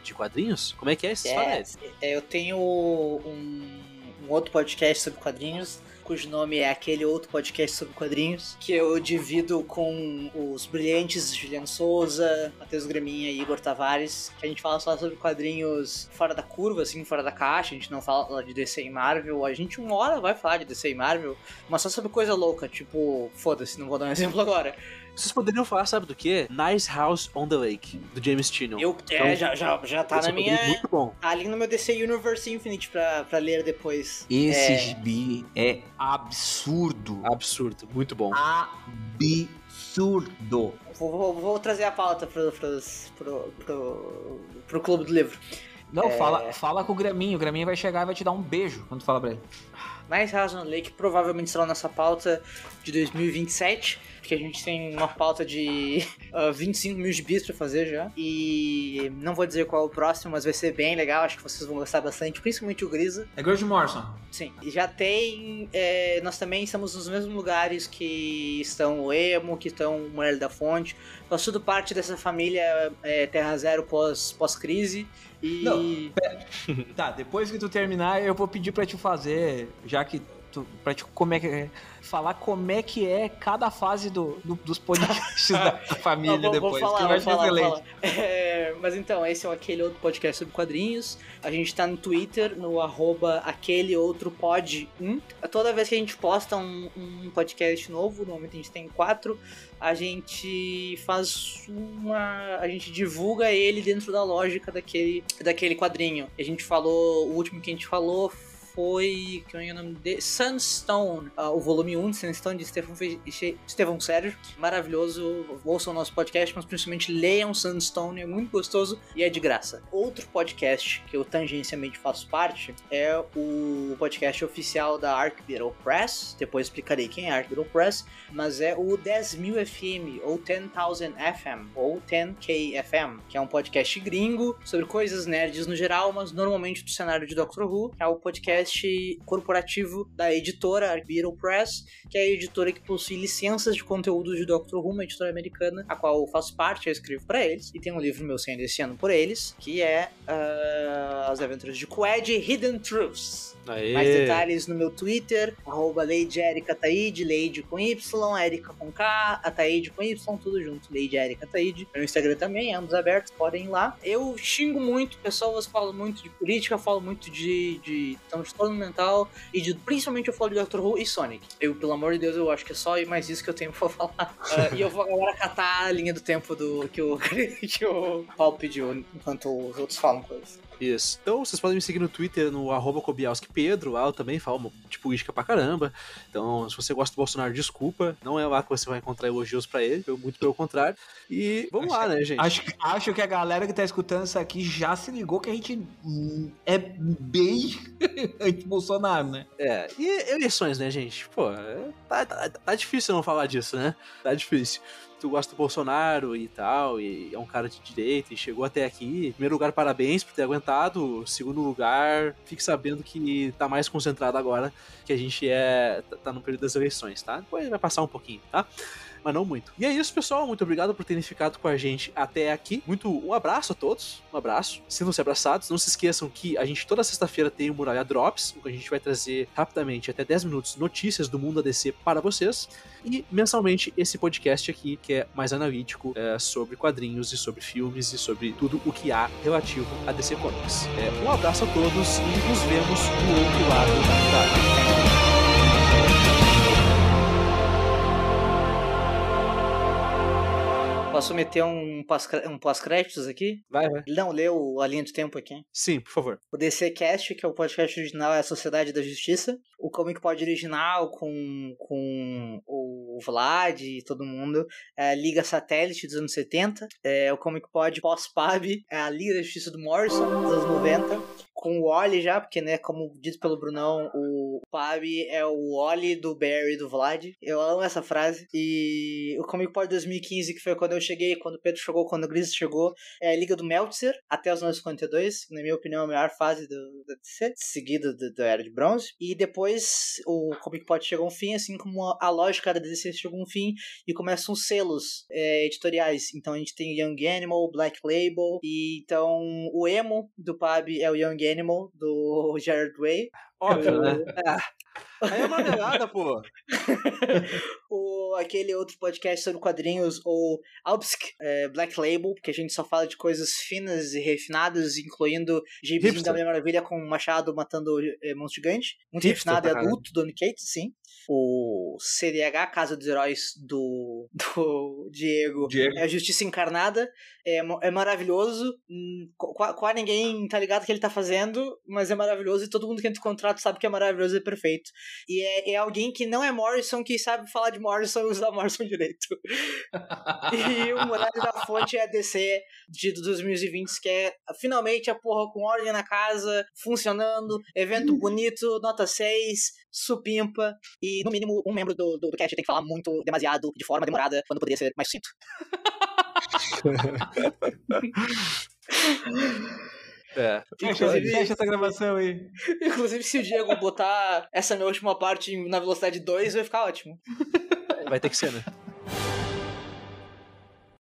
de quadrinhos. Como é que é esse? É, é, eu tenho um, um outro podcast sobre quadrinhos cujo nome é aquele outro podcast sobre quadrinhos, que eu divido com os brilhantes Juliano Souza, Matheus Graminha e Igor Tavares, que a gente fala só sobre quadrinhos fora da curva, assim, fora da caixa, a gente não fala de DC e Marvel, a gente uma hora vai falar de DC e Marvel, mas só sobre coisa louca, tipo, foda-se, não vou dar um exemplo agora. Vocês poderiam falar, sabe do quê? Nice House on the Lake, do James Tynion. Eu, é, Então, já, já, já tá na minha. poderia- Muito bom. Ali no meu DC Universe Infinite pra, pra ler depois. Esse É. gibi é absurdo. Absurdo, muito bom. Absurdo. Vou, vou- vou trazer a pauta pro, pros- pro, pro, pro Clube do Livro. Não, É. fala, fala com o Graminho. O Graminho vai chegar e vai te dar um beijo quando tu fala pra ele. Mais House on the Lake provavelmente será a nossa pauta de 2027, porque a gente tem uma pauta de ah, 25 mil gibis pra fazer já. E não vou dizer qual é o próximo, mas vai ser bem legal, acho que vocês vão gostar bastante, principalmente o Grisa. É George Morrison. Sim, e já tem. é, nós também estamos nos mesmos lugares que estão o Emo, que estão o Mulher da Fonte. Nós tudo parte dessa família é, Terra Zero pós- pós-crise. e. Não. Tá, depois que tu terminar, eu vou pedir pra te fazer, já que tu, pra te como é que é, falar como é que é cada fase do, do- dos podcasts da família Não, vou- depois. Vou falar, que vou vai ser falar, vou excelente. falar. É, mas então, esse é aquele outro podcast sobre quadrinhos. A gente tá no Twitter, no arroba aquele outro pod 1. Toda vez que a gente posta um, um podcast novo, no momento a gente tem quatro, a gente faz uma. A gente divulga ele dentro da lógica daquele, daquele quadrinho. A gente falou, o último que a gente falou foi. Que é o nome de Sunstone, ah, o volume 1 de Sunstone de Che- Stefan Sérgio. Maravilhoso. Ouçam o nosso podcast, mas principalmente leiam Sunstone, é muito gostoso e é de graça. Outro podcast que eu tangencialmente faço parte é o podcast oficial da Arc Beetle Press. Depois explicarei quem é Arc Beetle Press, mas é o 10.000 FM ou 10,000 FM ou 10K FM, que é um podcast gringo sobre coisas nerds no geral, mas normalmente do cenário de Doctor Who. É o podcast corporativo da editora Beetle Press, que é a editora que possui licenças de conteúdo de Doctor Who, uma editora americana, a qual eu faço parte, eu escrevo para eles, e tem um livro meu saindo esse ano por eles, que é ah, As Aventuras de Qued Hidden Truths. Aê. Mais detalhes no meu Twitter, arroba Lady Erika Taide, Lady com Y, Erika com K, a Taide com Y, tudo junto, Lady Erika Taide. Meu Instagram também, ambos abertos, podem ir lá. Eu xingo muito pessoas, falo muito de política, falo muito de, de transtorno mental e de, principalmente eu falo de Doctor Who e Sonic. Eu, pelo amor de Deus, eu acho que é só mais isso que eu tenho pra falar. Ah, e eu vou agora catar a linha do tempo do que o, que o Paulo pediu, enquanto os outros falam coisas. Isso. Então, vocês podem me seguir no Twitter, no arroba Pedro. Lá eu também falo de política pra caramba. Então, se você gosta do Bolsonaro, desculpa. Não é lá que você vai encontrar elogios pra ele. Muito pelo contrário. E vamos lá, né, gente? Acho, que- acho que a galera que tá escutando isso aqui já se ligou que a gente é bem anti-Bolsonaro, né? É, e eleições, né, gente? Pô, é- tá, tá, tá difícil não falar disso, né? Tá difícil. Tu gosta do Bolsonaro e tal, e é um cara de direita e chegou até aqui. Primeiro lugar, parabéns por ter aguentado. Segundo lugar, fique sabendo que tá mais concentrado agora, que a gente é tá no período das eleições, tá? Depois vai passar um pouquinho, tá? Mas não muito. E é isso, pessoal. Muito obrigado por terem ficado com a gente até aqui. Muito um abraço a todos. Um abraço. Sintam-se abraçados. Não se esqueçam que a gente toda sexta-feira tem o Muralha Drops, onde a gente vai trazer rapidamente, até 10 minutos, notícias do mundo ADC para vocês. E mensalmente esse podcast aqui, que é mais analítico, é, sobre quadrinhos e sobre filmes e sobre tudo o que há relativo a DC Comics. É, um abraço a todos e nos vemos do outro lado da Posso meter um pós- um pós-créditos aqui? Vai, vai. Não, leu a linha do tempo aqui. Sim, por favor. O DC Cast, que é o podcast original, é a Sociedade da Justiça. O Comic Pod original, com, com o Vlad e todo mundo, é a Liga Satélite dos anos 70. É o Comic Pod pós-PAB, é a Liga da Justiça do Morrison, dos anos 90. Com o Oli já, porque, né, como dito pelo Brunão, o PAB é o Oli do Barry e do Vlad. Eu amo essa frase. E o Comic Pod 2015, que foi quando eu cheguei, quando o Pedro chegou, quando o Gris chegou, é a Liga do Meltzer, até os anos 52, que, na minha opinião a melhor fase do, da DC, seguida do- da Era de Bronze. E depois o Comic Pod chegou a um fim, assim como a, lógica da DC chegou a um fim, e começam os selos é, editoriais. Então a gente tem Young Animal, Black Label, e então o emo do Pab é o Young Animal, do Jared Way. Óbvio, né? É. Aí é uma melhorada, pô. o, aquele outro podcast sobre quadrinhos, o Albsk é, Black Label, que a gente só fala de coisas finas e refinadas, incluindo Gibizinho da Mulher Maravilha com o Machado matando é, monstro gigante. Muito Hipster refinado e adulto, Donny Cates, sim. O CDH, Casa dos Heróis do, do Diego, Diego. é a Justiça Encarnada. É, é maravilhoso. Hum, qu- Quase ninguém tá ligado o que ele tá fazendo, mas é maravilhoso e todo mundo que entra em contrato sabe que é maravilhoso e perfeito. E é, é alguém que não é Morrison que sabe falar de Morrison e usar Morrison direito. e o Muralha da Fonte é a DC de 2020, que é finalmente a porra com ordem na casa, funcionando, evento bonito, nota 6, supimpa, e no mínimo um membro do, do, do cast tem que falar muito, demasiado, de forma demorada, quando poderia ser mais sucinto. É. Inclusive- fecha essa gravação aí. Inclusive, se o Diego botar essa minha última parte na velocidade 2, vai ficar ótimo. Vai ter que ser, né?